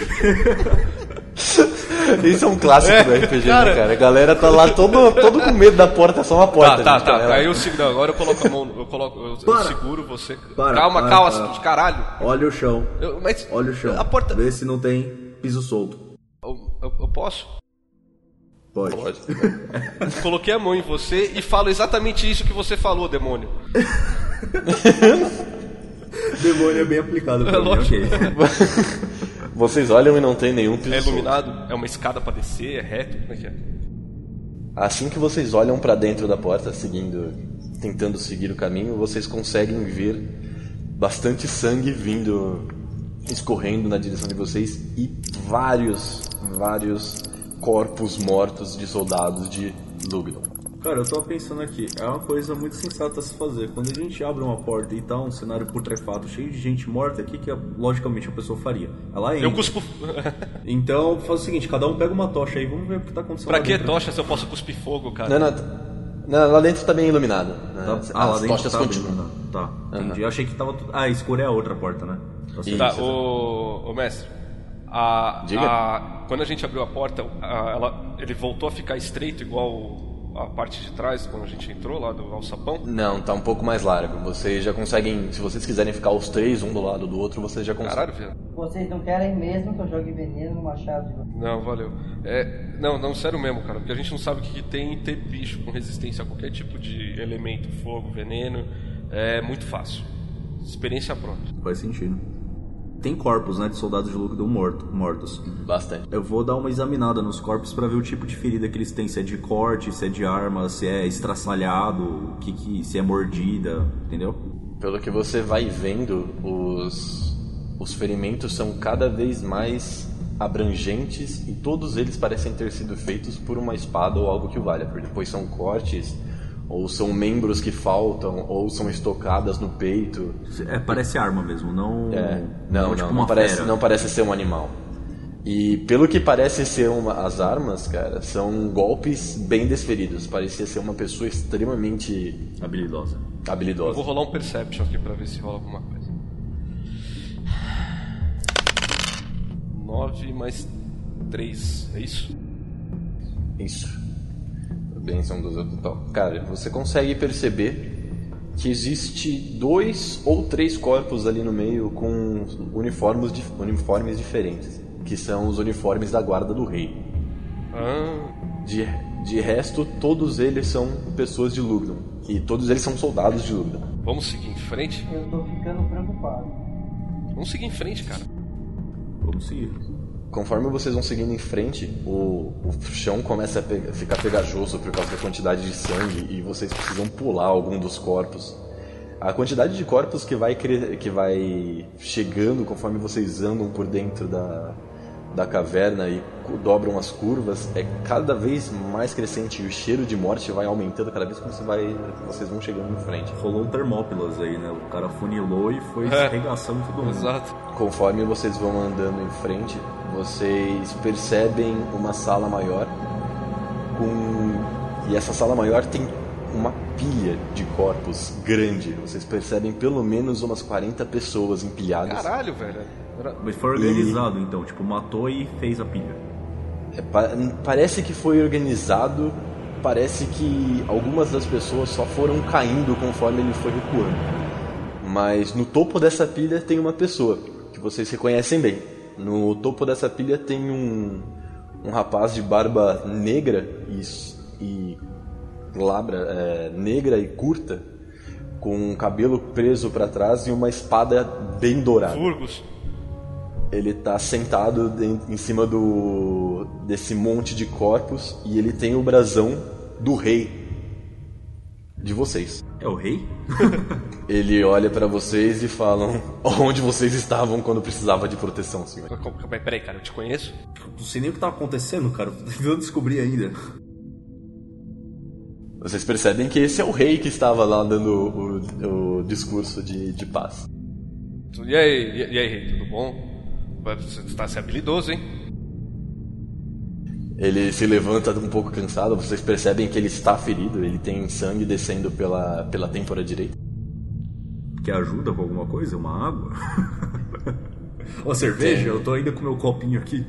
Speaker 1: Isso é um clássico
Speaker 3: É,
Speaker 1: do RPG,
Speaker 3: cara.
Speaker 1: né, cara? A galera tá lá todo, todo com medo da porta, é só uma porta.
Speaker 3: Tá, tá,
Speaker 1: gente,
Speaker 3: tá.
Speaker 1: ela-
Speaker 3: Aí eu seguro. não, Agora eu coloco a mão. Eu coloco. Eu, eu
Speaker 2: Para.
Speaker 3: seguro você.
Speaker 2: Para,
Speaker 3: calma,
Speaker 2: para,
Speaker 3: calma,
Speaker 2: para.
Speaker 3: de caralho.
Speaker 2: Olha o chão.
Speaker 3: Eu- mas
Speaker 2: Olha o chão.
Speaker 3: A porta.
Speaker 2: Vê se não tem piso solto.
Speaker 3: Eu, eu- eu posso?
Speaker 2: Pode.
Speaker 1: Pode.
Speaker 3: Coloquei a mão em você e falo exatamente isso que você falou, demônio.
Speaker 2: Demônio é bem aplicado pra
Speaker 3: É
Speaker 2: mim,
Speaker 3: lógico.
Speaker 2: ok.
Speaker 1: Vocês olham e não tem nenhum piso
Speaker 3: É
Speaker 1: solto.
Speaker 3: iluminado? É uma escada pra descer? É reto? Como é que é?
Speaker 1: Assim que vocês olham pra dentro da porta, seguindo, tentando seguir o caminho, vocês conseguem ver bastante sangue vindo, escorrendo na direção de vocês e vários, vários corpos mortos de soldados de Lugdon.
Speaker 2: Cara, eu tava pensando aqui, é uma coisa muito sensata a se fazer. Quando a gente abre uma porta e tá um cenário putrefato cheio de gente morta, o que, que logicamente a pessoa faria? Ela entra.
Speaker 3: Eu cuspo.
Speaker 2: Então faz o seguinte, cada um pega uma tocha aí, vamos ver o que tá acontecendo
Speaker 3: pra
Speaker 2: lá
Speaker 3: que
Speaker 2: dentro.
Speaker 3: tocha se eu posso cuspir fogo, cara?
Speaker 1: Não, não, não, lá dentro tá bem iluminado. né?
Speaker 2: Tá?
Speaker 1: As
Speaker 2: Ah, lá dentro
Speaker 1: tochas
Speaker 2: tá
Speaker 1: continuam.
Speaker 2: iluminado. Tá, entendi. Eu achei que tava tudo... Ah, escuro é a outra porta, né? Tá.
Speaker 3: Tá, ô, ô mestre. A,
Speaker 1: Diga.
Speaker 3: a- quando a gente abriu a porta, a- ela, ele voltou a ficar estreito igual a parte de trás quando a gente entrou lá do alçapão.
Speaker 1: Não, tá um pouco mais largo. Vocês já conseguem, se vocês quiserem ficar os três um do lado do outro, vocês já conseguem.
Speaker 3: Caralho, velho.
Speaker 4: Vocês não querem mesmo que eu jogue veneno no machado?
Speaker 3: Não, valeu. É, não, não, sério mesmo, cara. Porque a gente não sabe o que, que tem em ter bicho com resistência a qualquer tipo de elemento, fogo, veneno. É muito fácil. Experiência pronta.
Speaker 2: Faz sentido. Tem corpos, né, de soldados de Lugdon morto, mortos.
Speaker 1: Bastante.
Speaker 2: Eu vou dar uma examinada nos corpos pra ver o tipo de ferida que eles têm, se é de corte, se é de arma, se é estraçalhado, que que, se é mordida, entendeu?
Speaker 1: Pelo que você vai vendo, os, os ferimentos são cada vez mais abrangentes e todos eles parecem ter sido feitos por uma espada ou algo que o valha, porque depois são cortes, ou são membros que faltam, ou são estocadas no peito.
Speaker 2: É, parece arma mesmo, não.
Speaker 1: É, não,
Speaker 2: tipo
Speaker 1: não,
Speaker 2: uma
Speaker 1: não, parece, não parece ser um animal. E pelo que parece ser uma, as armas, cara, são golpes bem desferidos. Parecia ser uma pessoa extremamente
Speaker 2: Habilidosa.
Speaker 3: Eu vou
Speaker 1: habilidosa.
Speaker 3: rolar um Perception aqui pra ver se rola alguma coisa. 9 mais 3, é isso?
Speaker 1: Isso. Benção do total. Cara, você consegue perceber que existe dois ou três corpos ali no meio com uniformes, dif- uniformes diferentes, que são os uniformes da guarda do rei.
Speaker 3: Ah,
Speaker 1: De, de resto, todos eles são pessoas de Lugdon. E todos eles são soldados de Lugdon.
Speaker 3: vamos seguir em frente?
Speaker 4: Eu tô ficando preocupado.
Speaker 3: Vamos seguir em frente, cara.
Speaker 2: Vamos seguir.
Speaker 1: Conforme vocês vão seguindo em frente, o, o chão começa a pe- ficar pegajoso por causa da quantidade de sangue e vocês precisam pular algum dos corpos. A quantidade de corpos que vai, que vai chegando conforme vocês andam por dentro da, da caverna e dobram as curvas é cada vez mais crescente e o cheiro de morte vai aumentando cada vez que você vai, vocês vão chegando em frente.
Speaker 2: Rolou um termópilas aí, né? O cara funilou e foi
Speaker 3: É.
Speaker 2: arregaçando todo mundo.
Speaker 3: Exato.
Speaker 1: Conforme vocês vão andando em frente, vocês percebem uma sala maior com e essa sala maior tem uma pilha de corpos grande. Vocês percebem pelo menos umas 40 pessoas empilhadas.
Speaker 3: Caralho, velho. Era-
Speaker 2: Mas foi organizado, então. Tipo, matou e fez a pilha.
Speaker 1: É, pa- parece que foi organizado, parece que algumas das pessoas só foram caindo conforme ele foi recuando. Mas no topo dessa pilha tem uma pessoa que vocês reconhecem bem. No topo dessa pilha tem um, um rapaz de barba negra e, e glabra, é, negra e curta, com um cabelo preso para trás e uma espada bem dourada.
Speaker 3: Furgos.
Speaker 1: Ele tá sentado em, em cima do desse monte de corpos e ele tem o brasão do rei de vocês.
Speaker 2: É o rei?
Speaker 1: Ele olha pra vocês e falam onde vocês estavam quando precisava de proteção, senhor.
Speaker 3: Peraí, cara, eu te conheço?
Speaker 2: Não sei nem o que tá acontecendo, cara. Tô tentando descobrir ainda.
Speaker 1: Vocês percebem que esse é o rei que estava lá dando o, o discurso de, de paz.
Speaker 3: E aí, e, aí, rei, tudo bom? Você está se habilidoso, hein?
Speaker 1: Ele se levanta um pouco cansado, vocês percebem que ele está ferido, ele tem sangue descendo pela, pela têmpora direita.
Speaker 2: Quer ajuda com alguma coisa? Uma água? Uma cerveja?
Speaker 1: Tem.
Speaker 2: Eu tô ainda com meu copinho aqui.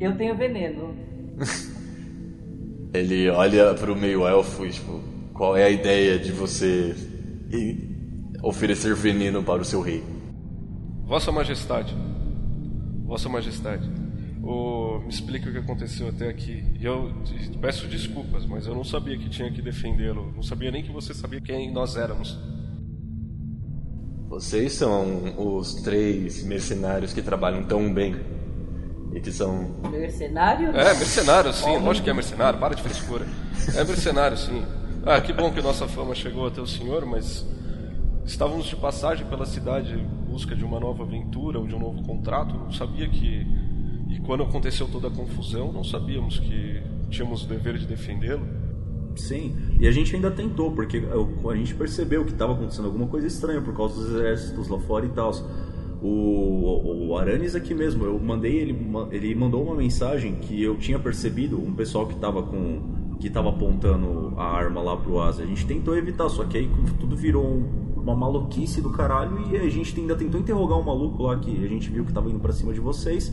Speaker 4: Eu tenho veneno.
Speaker 1: Ele olha pro meio elfo e tipo, qual é a ideia de você oferecer veneno para o seu rei?
Speaker 3: Vossa Majestade. Vossa Majestade. O... Me explique o que aconteceu até aqui. E eu peço desculpas, mas eu não sabia que tinha que defendê-lo. Não sabia nem que você sabia quem nós éramos.
Speaker 1: Vocês são os três mercenários que trabalham tão bem. E que são.
Speaker 4: Mercenário?
Speaker 3: É, mercenário, sim. Lógico que é mercenário. Para de frescura. É mercenário, sim. Ah, que bom que nossa fama chegou até o senhor, mas estávamos de passagem pela cidade em busca de uma nova aventura ou de um novo contrato. Não sabia que. E quando aconteceu toda a confusão, não sabíamos que tínhamos o dever de defendê-lo.
Speaker 2: Sim, e a gente ainda tentou, porque a gente percebeu que estava acontecendo alguma coisa estranha por causa dos exércitos lá fora e tal. O, o aqui mesmo, eu mandei ele, ele mandou uma mensagem que eu tinha percebido um pessoal que estava com que estava apontando a arma lá pro Asa. A gente tentou evitar, só que aí tudo virou uma maluquice do caralho e a gente ainda tentou interrogar um maluco lá que a gente viu que estava indo para cima de vocês.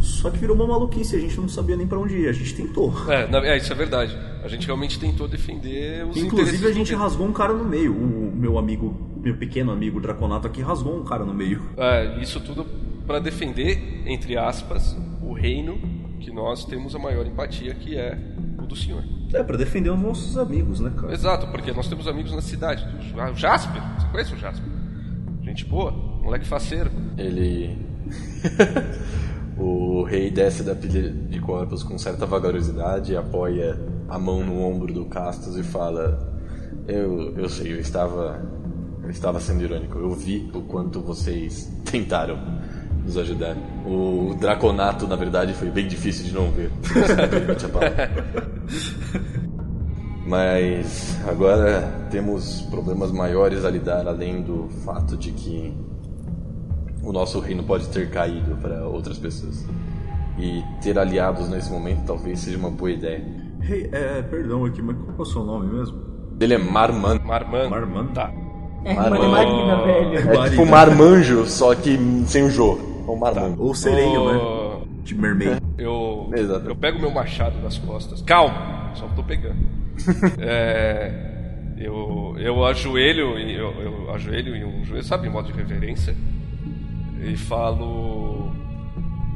Speaker 2: Só que virou uma maluquice, a gente não sabia nem para onde ir, a gente tentou.
Speaker 3: É, é, isso é verdade. A gente realmente tentou defender os
Speaker 2: Inclusive a gente rasgou um cara no meio. O meu amigo, meu pequeno amigo Draconato aqui rasgou um cara no meio.
Speaker 3: É, isso tudo para defender, entre aspas, o reino que nós temos a maior empatia, que é o do senhor.
Speaker 2: É, para defender os nossos amigos, né, cara?
Speaker 3: Exato, porque nós temos amigos na cidade. O Jasper, você conhece o Jasper? Gente boa, moleque faceiro.
Speaker 1: Ele. O rei desce da pilha de corpos com certa vagarosidade, apoia a mão no ombro do Castos e fala: Eu, eu sei, eu estava, eu estava sendo irônico. Eu vi o quanto vocês tentaram nos ajudar. O Draconato, na verdade, foi bem difícil de não ver. Mas agora temos problemas maiores a lidar, além do fato de que o nosso reino pode ter caído para outras pessoas. E ter aliados nesse momento talvez seja uma boa ideia.
Speaker 2: Hey, é, perdão aqui, mas qual é o seu nome mesmo?
Speaker 1: Ele é Marman.
Speaker 3: Marman.
Speaker 2: Marman?
Speaker 3: Tá.
Speaker 4: É, Marman. Marina, velho.
Speaker 1: É tipo Marmanjo, só que sem o Jô. Ou Marman.
Speaker 2: Tá. Ou sereia, oh... né? De mermaid.
Speaker 3: Eu, eu pego meu machado das costas. Calma, só tô pegando. é, eu, eu ajoelho, eu, eu ajoelho em um joelho, sabe, em modo de reverência e falo.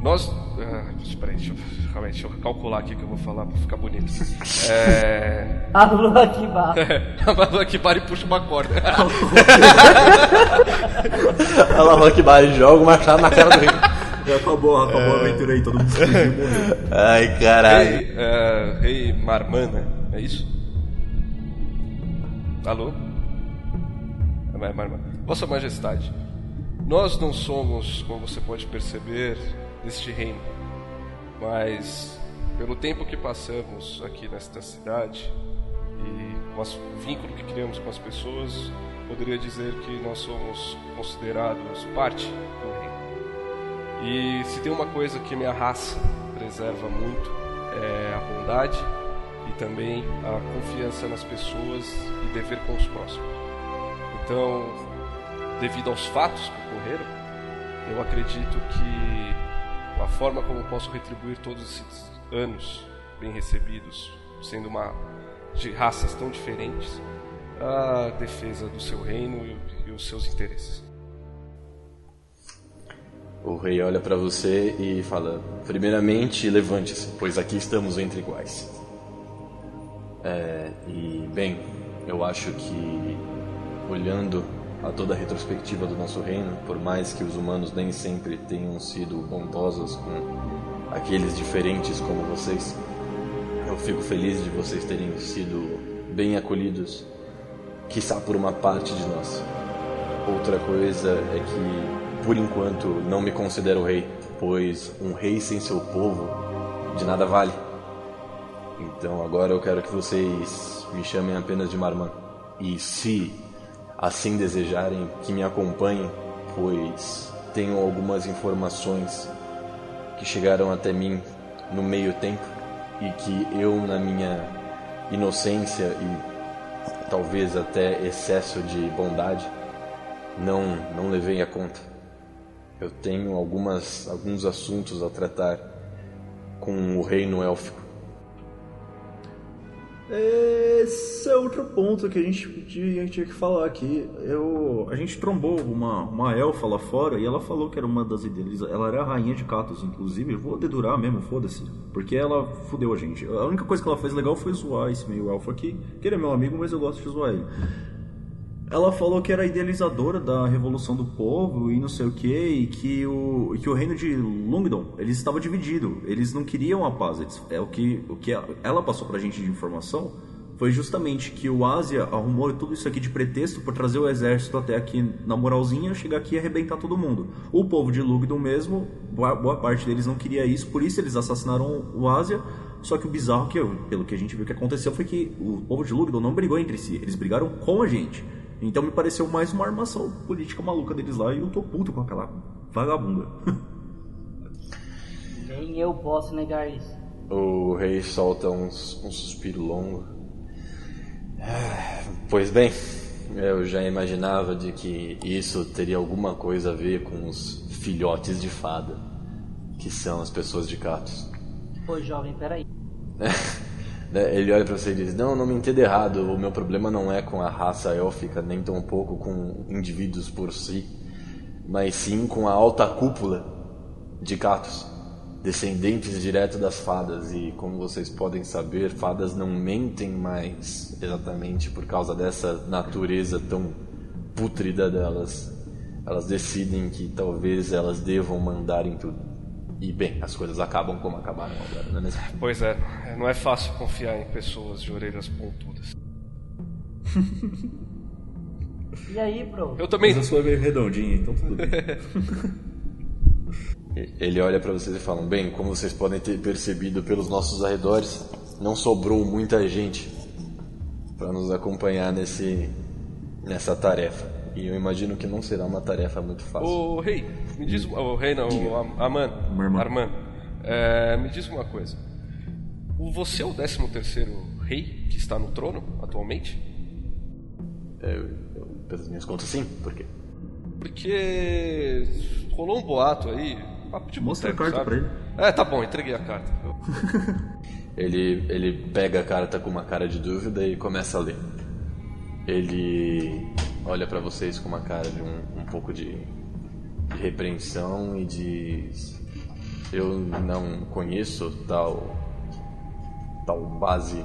Speaker 3: Nós. Ah, espera aí, deixa eu, calma aí, deixa eu calcular aqui que eu vou falar pra ficar bonito. É.
Speaker 4: Alô Akibar.
Speaker 3: Alô Akibar e puxa uma corda.
Speaker 1: Alô Akibar e joga o machado na cara do rei.
Speaker 2: Já acabou, acabou é... a aventura aí, todo mundo se morreu.
Speaker 1: Ai, caralho.
Speaker 3: Rei, uh, rei Marmana, é isso? Alô? É Marmana. Vossa Majestade. Nós não somos, como você pode perceber, deste reino, mas pelo tempo que passamos aqui nesta cidade e com o vínculo que criamos com as pessoas, poderia dizer que nós somos considerados parte do reino. E se tem uma coisa que minha raça preserva muito é a bondade e também a confiança nas pessoas e dever com os próximos. Então, devido aos fatos que ocorreram, eu acredito que a forma como posso retribuir todos esses anos bem recebidos, sendo uma de raças tão diferentes, a defesa do seu reino e, e os seus interesses.
Speaker 1: O rei olha para você e fala: Primeiramente, levante-se, pois aqui estamos entre iguais. É, e, bem, eu acho que, olhando a toda a retrospectiva do nosso reino, por mais que os humanos nem sempre tenham sido bondosos com aqueles diferentes como vocês. Eu fico feliz de vocês terem sido bem acolhidos, quiçá por uma parte de nós. Outra coisa é que, por enquanto, não me considero rei, pois um rei sem seu povo de nada vale. Então agora eu quero que vocês me chamem apenas de Marman. E se assim desejarem que me acompanhem, pois tenho algumas informações que chegaram até mim no meio tempo e que eu, na minha inocência e talvez até excesso de bondade, não, não levei a conta. Eu tenho algumas, alguns assuntos a tratar com o reino élfico
Speaker 2: esse é outro ponto que a gente tinha, tinha que falar aqui. Eu, a gente trombou uma, uma elfa lá fora e ela falou que era uma das idealizas. Ela era a rainha de Catos, inclusive. Vou dedurar mesmo, foda-se. Porque ela fudeu a gente. A única coisa que ela fez legal foi zoar esse meio elfo aqui. Que ele é meu amigo, mas eu gosto de zoar ele. Ela falou que era idealizadora da Revolução do Povo e não sei o que, e que o, que o reino de Lungdon eles estava dividido. Eles não queriam a paz. Eles, é o que, o que ela passou pra gente de informação foi justamente que o Ásia arrumou tudo isso aqui de pretexto para trazer o exército até aqui na moralzinha, chegar aqui e arrebentar todo mundo. O povo de Lugdon mesmo, boa parte deles não queria isso, por isso eles assassinaram o Ásia. Só que o bizarro que, pelo que a gente viu que aconteceu, foi que o povo de Lugdon não brigou entre si, eles brigaram com a gente. Então me pareceu mais uma armação política maluca deles lá e eu tô puto com aquela vagabunda.
Speaker 4: Nem eu posso negar isso.
Speaker 1: O rei solta um, um suspiro longo. Pois bem, eu já imaginava de que isso teria alguma coisa a ver com os filhotes de fada, que são as pessoas de Catos.
Speaker 4: Pô, jovem, peraí.
Speaker 1: Ele olha para você e diz: Não, não me entenda errado. O meu problema não é com a raça élfica, nem tão pouco com indivíduos por si, mas sim com a alta cúpula de Catos descendentes direto das fadas e como vocês podem saber, fadas não mentem mais exatamente por causa dessa natureza tão pútrida delas. Elas decidem que talvez elas devam mandar em tudo. E bem, as coisas acabam como acabaram agora, não é mesmo?
Speaker 3: Pois é, não é fácil confiar em pessoas de orelhas pontudas.
Speaker 4: e aí, bro?
Speaker 3: Eu também.
Speaker 2: Mas a sua é meio redondinha, então tudo bem.
Speaker 1: Ele olha para vocês e fala: Bem, como vocês podem ter percebido pelos nossos arredores, não sobrou muita gente para nos acompanhar nesse nessa tarefa. E eu imagino que não será uma tarefa muito fácil.
Speaker 3: O rei, me diz, o rei não, o Aman, Arman, é, me diz uma coisa. Você é o 13 terceiro rei que está no trono atualmente?
Speaker 1: É, eu, pelas minhas contas, sim. Por quê?
Speaker 3: Porque rolou um boato aí, Papo de
Speaker 2: Mostra
Speaker 3: boteco,
Speaker 2: a carta
Speaker 3: sabe?
Speaker 2: pra ele.
Speaker 3: É, tá bom, entreguei a carta.
Speaker 1: ele, ele pega a carta com uma cara de dúvida e começa a ler. Ele olha para vocês com uma cara de um, um pouco de, de repreensão e diz: Eu não conheço tal, tal base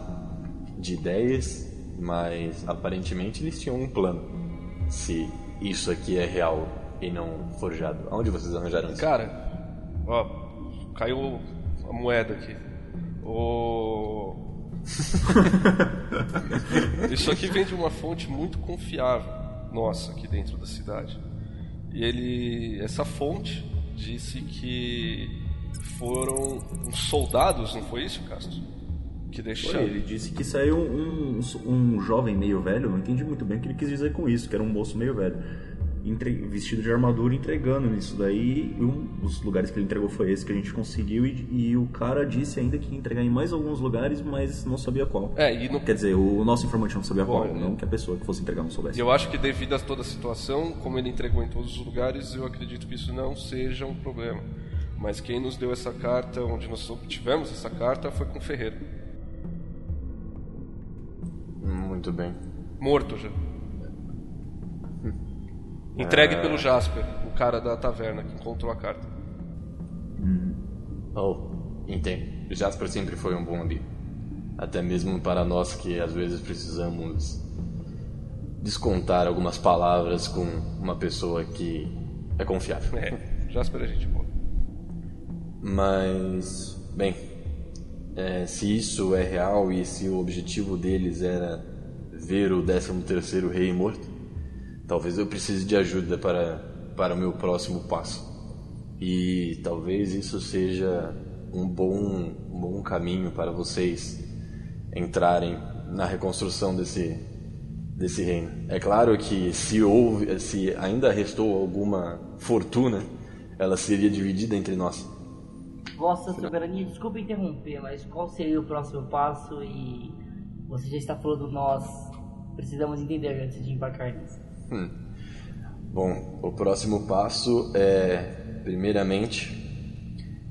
Speaker 1: de ideias, mas aparentemente eles tinham um plano. Se isso aqui é real e não forjado. Aonde vocês arranjaram isso?
Speaker 3: Cara, Ó, caiu a moeda aqui. O... Isso aqui vem de uma fonte muito confiável nossa aqui dentro da cidade. E ele, essa fonte disse que foram uns soldados, não foi isso, Castro? Que deixaram.
Speaker 2: Foi, ele disse que saiu um, um, um jovem meio velho, não entendi muito bem o que ele quis dizer com isso, que era um moço meio velho entre... vestido de armadura entregando isso daí. Um dos lugares que ele entregou foi esse que a gente conseguiu e, e, o cara disse ainda que ia entregar em mais alguns lugares, mas não sabia qual.
Speaker 3: É, e
Speaker 2: no... Quer dizer, o nosso informante não sabia Bom, qual, não que a pessoa que fosse entregar não soubesse.
Speaker 3: E eu acho que devido a toda a situação, como ele entregou em todos os lugares, eu acredito que isso não seja um problema. Mas quem nos deu essa carta, onde nós obtivemos essa carta, foi com Ferreira.
Speaker 1: Muito bem.
Speaker 3: Morto já. Entregue é... pelo Jasper, o cara da taverna que encontrou a carta.
Speaker 1: Hum. Oh, entendo. O Jasper sempre foi um bom amigo. Até mesmo para nós que às vezes precisamos descontar algumas palavras com uma pessoa que é confiável.
Speaker 3: É, Jasper é gente boa.
Speaker 1: Mas, bem, é, se isso é real e se o objetivo deles era ver o 13 terceiro rei morto, talvez eu precise de ajuda para, para o meu próximo passo. E talvez isso seja um bom, um bom caminho para vocês entrarem na reconstrução desse, desse reino. É claro que se houve, se ainda restou alguma fortuna, ela seria dividida entre nós.
Speaker 4: Vossa soberania, desculpe interromper, mas qual seria o próximo passo e você já está falando nós precisamos entender antes de embarcar nisso.
Speaker 1: Hum. Bom, o próximo passo é, primeiramente,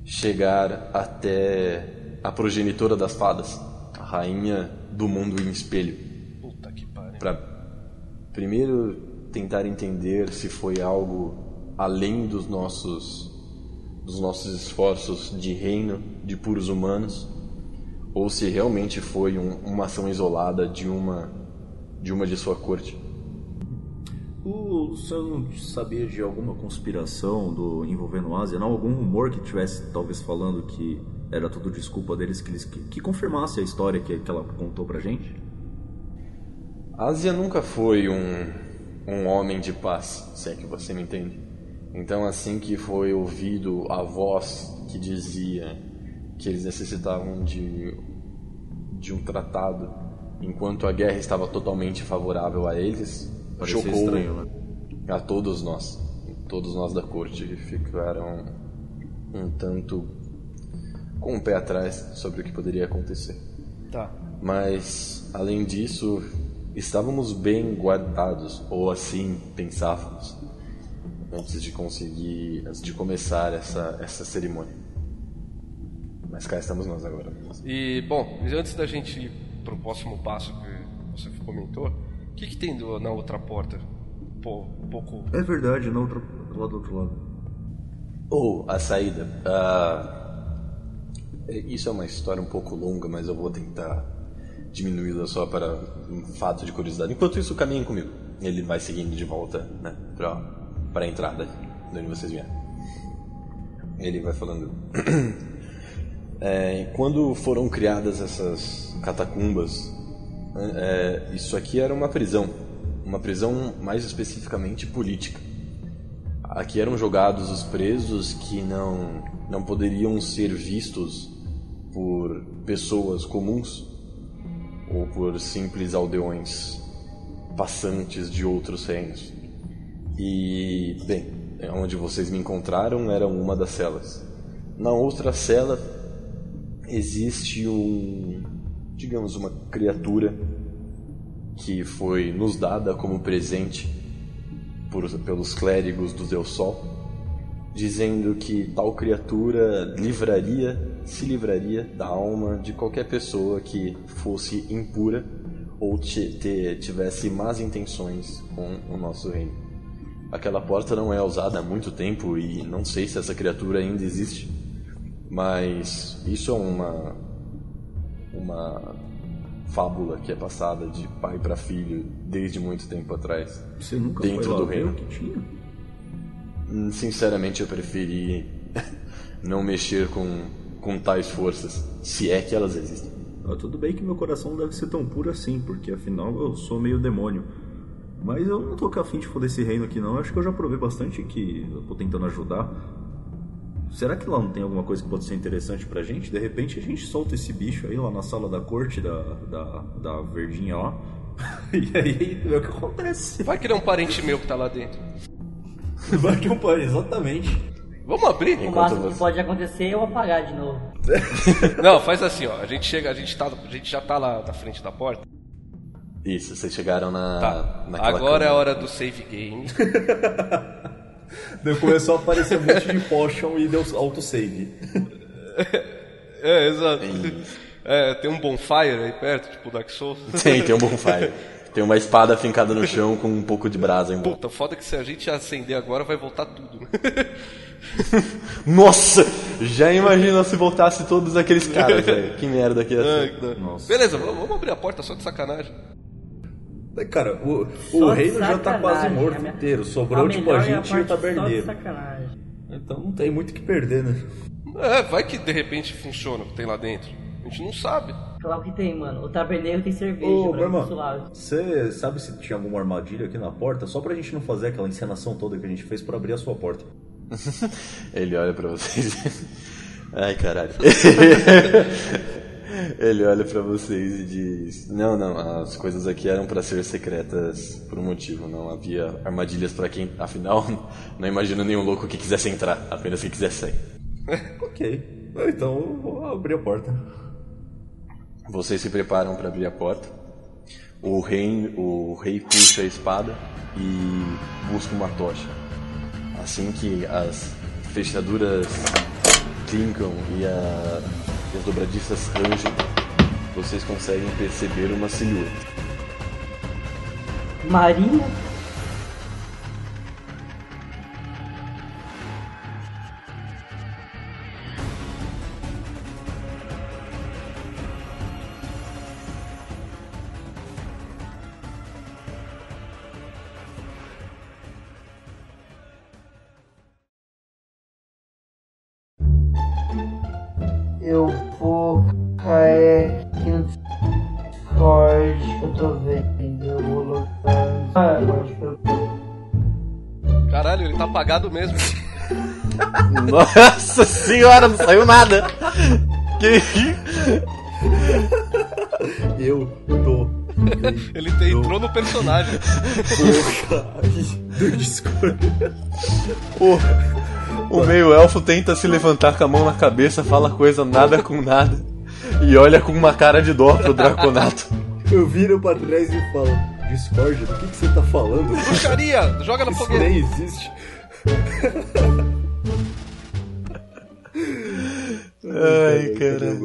Speaker 1: chegar até a progenitora das fadas, a rainha do mundo em espelho.
Speaker 3: Puta que pariu.
Speaker 1: Pra primeiro tentar entender se foi algo além dos nossos dos nossos esforços de reino de puros humanos ou se realmente foi um, uma ação isolada de uma de uma de sua corte.
Speaker 2: O não sabia de alguma conspiração do envolvendo a Ásia? Não? Algum rumor que tivesse talvez falando que era tudo desculpa deles, que, eles, que, que confirmasse a história que, que ela contou pra gente?
Speaker 1: A Ásia nunca foi um, um homem de paz, se é que você me entende. Então, assim que foi ouvido a voz que dizia que eles necessitavam de, de um tratado, enquanto a guerra estava totalmente favorável a eles,
Speaker 2: Parecia
Speaker 1: chocou
Speaker 2: estranho, né?
Speaker 1: A todos nós. Todos nós da corte ficaram um tanto com o pé atrás sobre o que poderia acontecer.
Speaker 3: Tá.
Speaker 1: Mas, além disso, estávamos bem guardados, ou assim pensávamos, antes de conseguir, antes de começar essa, essa cerimônia. Mas cá estamos nós agora.
Speaker 3: E, bom, antes da gente ir pro próximo passo que você comentou, o que, que tem do- na outra porta? Pô, um pouco.
Speaker 2: É verdade, na outra, lá do outro lado.
Speaker 1: Ou a saída. é- isso é uma história um pouco longa, mas eu vou tentar diminuí-la só para um fato de curiosidade. Enquanto isso, caminhem comigo. Ele vai seguindo de volta né, para para a entrada, de onde vocês vieram. Ele vai falando. É, quando foram criadas essas catacumbas, é, isso aqui era uma prisão. Uma prisão mais especificamente política. Aqui eram jogados os presos que não, não poderiam ser vistos por pessoas comuns ou por simples aldeões passantes de outros reinos. E, bem, onde vocês me encontraram era uma das celas. Na outra cela existe um, digamos, uma criatura que foi nos dada como presente por, pelos clérigos do Deus Sol, dizendo que tal criatura livraria, se livraria da alma de qualquer pessoa que fosse impura ou tivesse más intenções com o nosso reino. Aquela porta não é usada há muito tempo e não sei se essa criatura ainda existe, mas isso é uma uma fábula que é passada de pai para filho desde muito tempo atrás.
Speaker 2: Você nunca
Speaker 1: Dentro
Speaker 2: foi
Speaker 1: do reino.
Speaker 2: que tinha?
Speaker 1: Hum, Sinceramente, eu preferi não mexer com, com tais forças, se é que elas existem.
Speaker 2: Ah, tudo bem que meu coração não deve ser tão puro assim, porque afinal eu sou meio demônio. Mas eu não tô fim de foder esse reino aqui não. Acho que eu já provei bastante que eu tô tentando ajudar. Será que lá não tem alguma coisa que pode ser interessante pra gente? De repente a gente solta esse bicho aí lá na sala da corte da, da, da verdinha lá. e aí vê o que acontece.
Speaker 3: Vai que ele é um parente meu que tá lá dentro.
Speaker 2: Vai que eu pare, exatamente.
Speaker 3: Vamos abrir?
Speaker 4: O máximo que pode acontecer é eu apagar de novo.
Speaker 3: Não, faz assim, ó. A gente chega, a gente, tá, a gente já tá lá na frente da porta.
Speaker 1: Isso, vocês chegaram na.
Speaker 3: Tá. Agora é a hora do save game.
Speaker 2: Daí começou a aparecer um monte de potion e deu autosave.
Speaker 3: É, exato.
Speaker 1: Tem-
Speaker 3: É, tem um bonfire aí perto, tipo Dark Souls.
Speaker 1: Tem, tem um bonfire. Tem uma espada fincada no chão com um pouco de brasa em volta.
Speaker 3: Puta, foda que se a gente acender agora vai voltar tudo. né?
Speaker 1: Nossa! Já imagina se voltasse todos aqueles caras, velho. Que merda que ia ser.
Speaker 2: Nossa.
Speaker 3: Beleza, vamos abrir a porta só de sacanagem.
Speaker 2: Cara, o, o
Speaker 4: Só
Speaker 2: reino já tá quase morto
Speaker 4: a minha-
Speaker 2: inteiro. Sobrou tipo a
Speaker 4: melhor é
Speaker 2: gente e o taberneiro. Então não tem muito o que perder, né?
Speaker 3: É, vai que de repente funciona o que tem lá dentro. A gente não sabe.
Speaker 4: Claro que tem, mano. O taberneiro tem cerveja
Speaker 2: Ô,
Speaker 4: pra
Speaker 2: irmão, você sabe se tinha alguma armadilha aqui na porta? Só pra gente não fazer aquela encenação toda que a gente fez pra abrir a sua porta.
Speaker 1: Ele olha pra vocês. Ai, caralho. Ele olha pra vocês e diz: Não, não, as coisas aqui eram pra ser secretas por um motivo. Não havia armadilhas pra quem, afinal, não imagino nenhum louco que quisesse entrar, apenas que quisesse sair.
Speaker 2: Ok. Então eu vou abrir a porta.
Speaker 1: Vocês se preparam pra abrir a porta. O rei, o rei puxa a espada e busca uma tocha. Assim que as fechaduras clincam e, a- e as dobradiças rangem, vocês conseguem perceber uma silhueta.
Speaker 4: Marinha?
Speaker 3: Apagado mesmo.
Speaker 1: Nossa senhora, não saiu nada. Que
Speaker 2: Eu tô.
Speaker 3: Ele te- entrou no personagem.
Speaker 2: Porra do Discord.
Speaker 1: o, o meio elfo tenta se levantar com a mão na cabeça, fala coisa nada com nada e olha com uma cara de dó pro Draconato.
Speaker 2: Eu viro pra trás e falo: Discord, do que, que você tá falando?
Speaker 3: Bruxaria! Joga na
Speaker 2: Isso
Speaker 3: fogueira.
Speaker 2: nem existe.
Speaker 1: Ai, cara.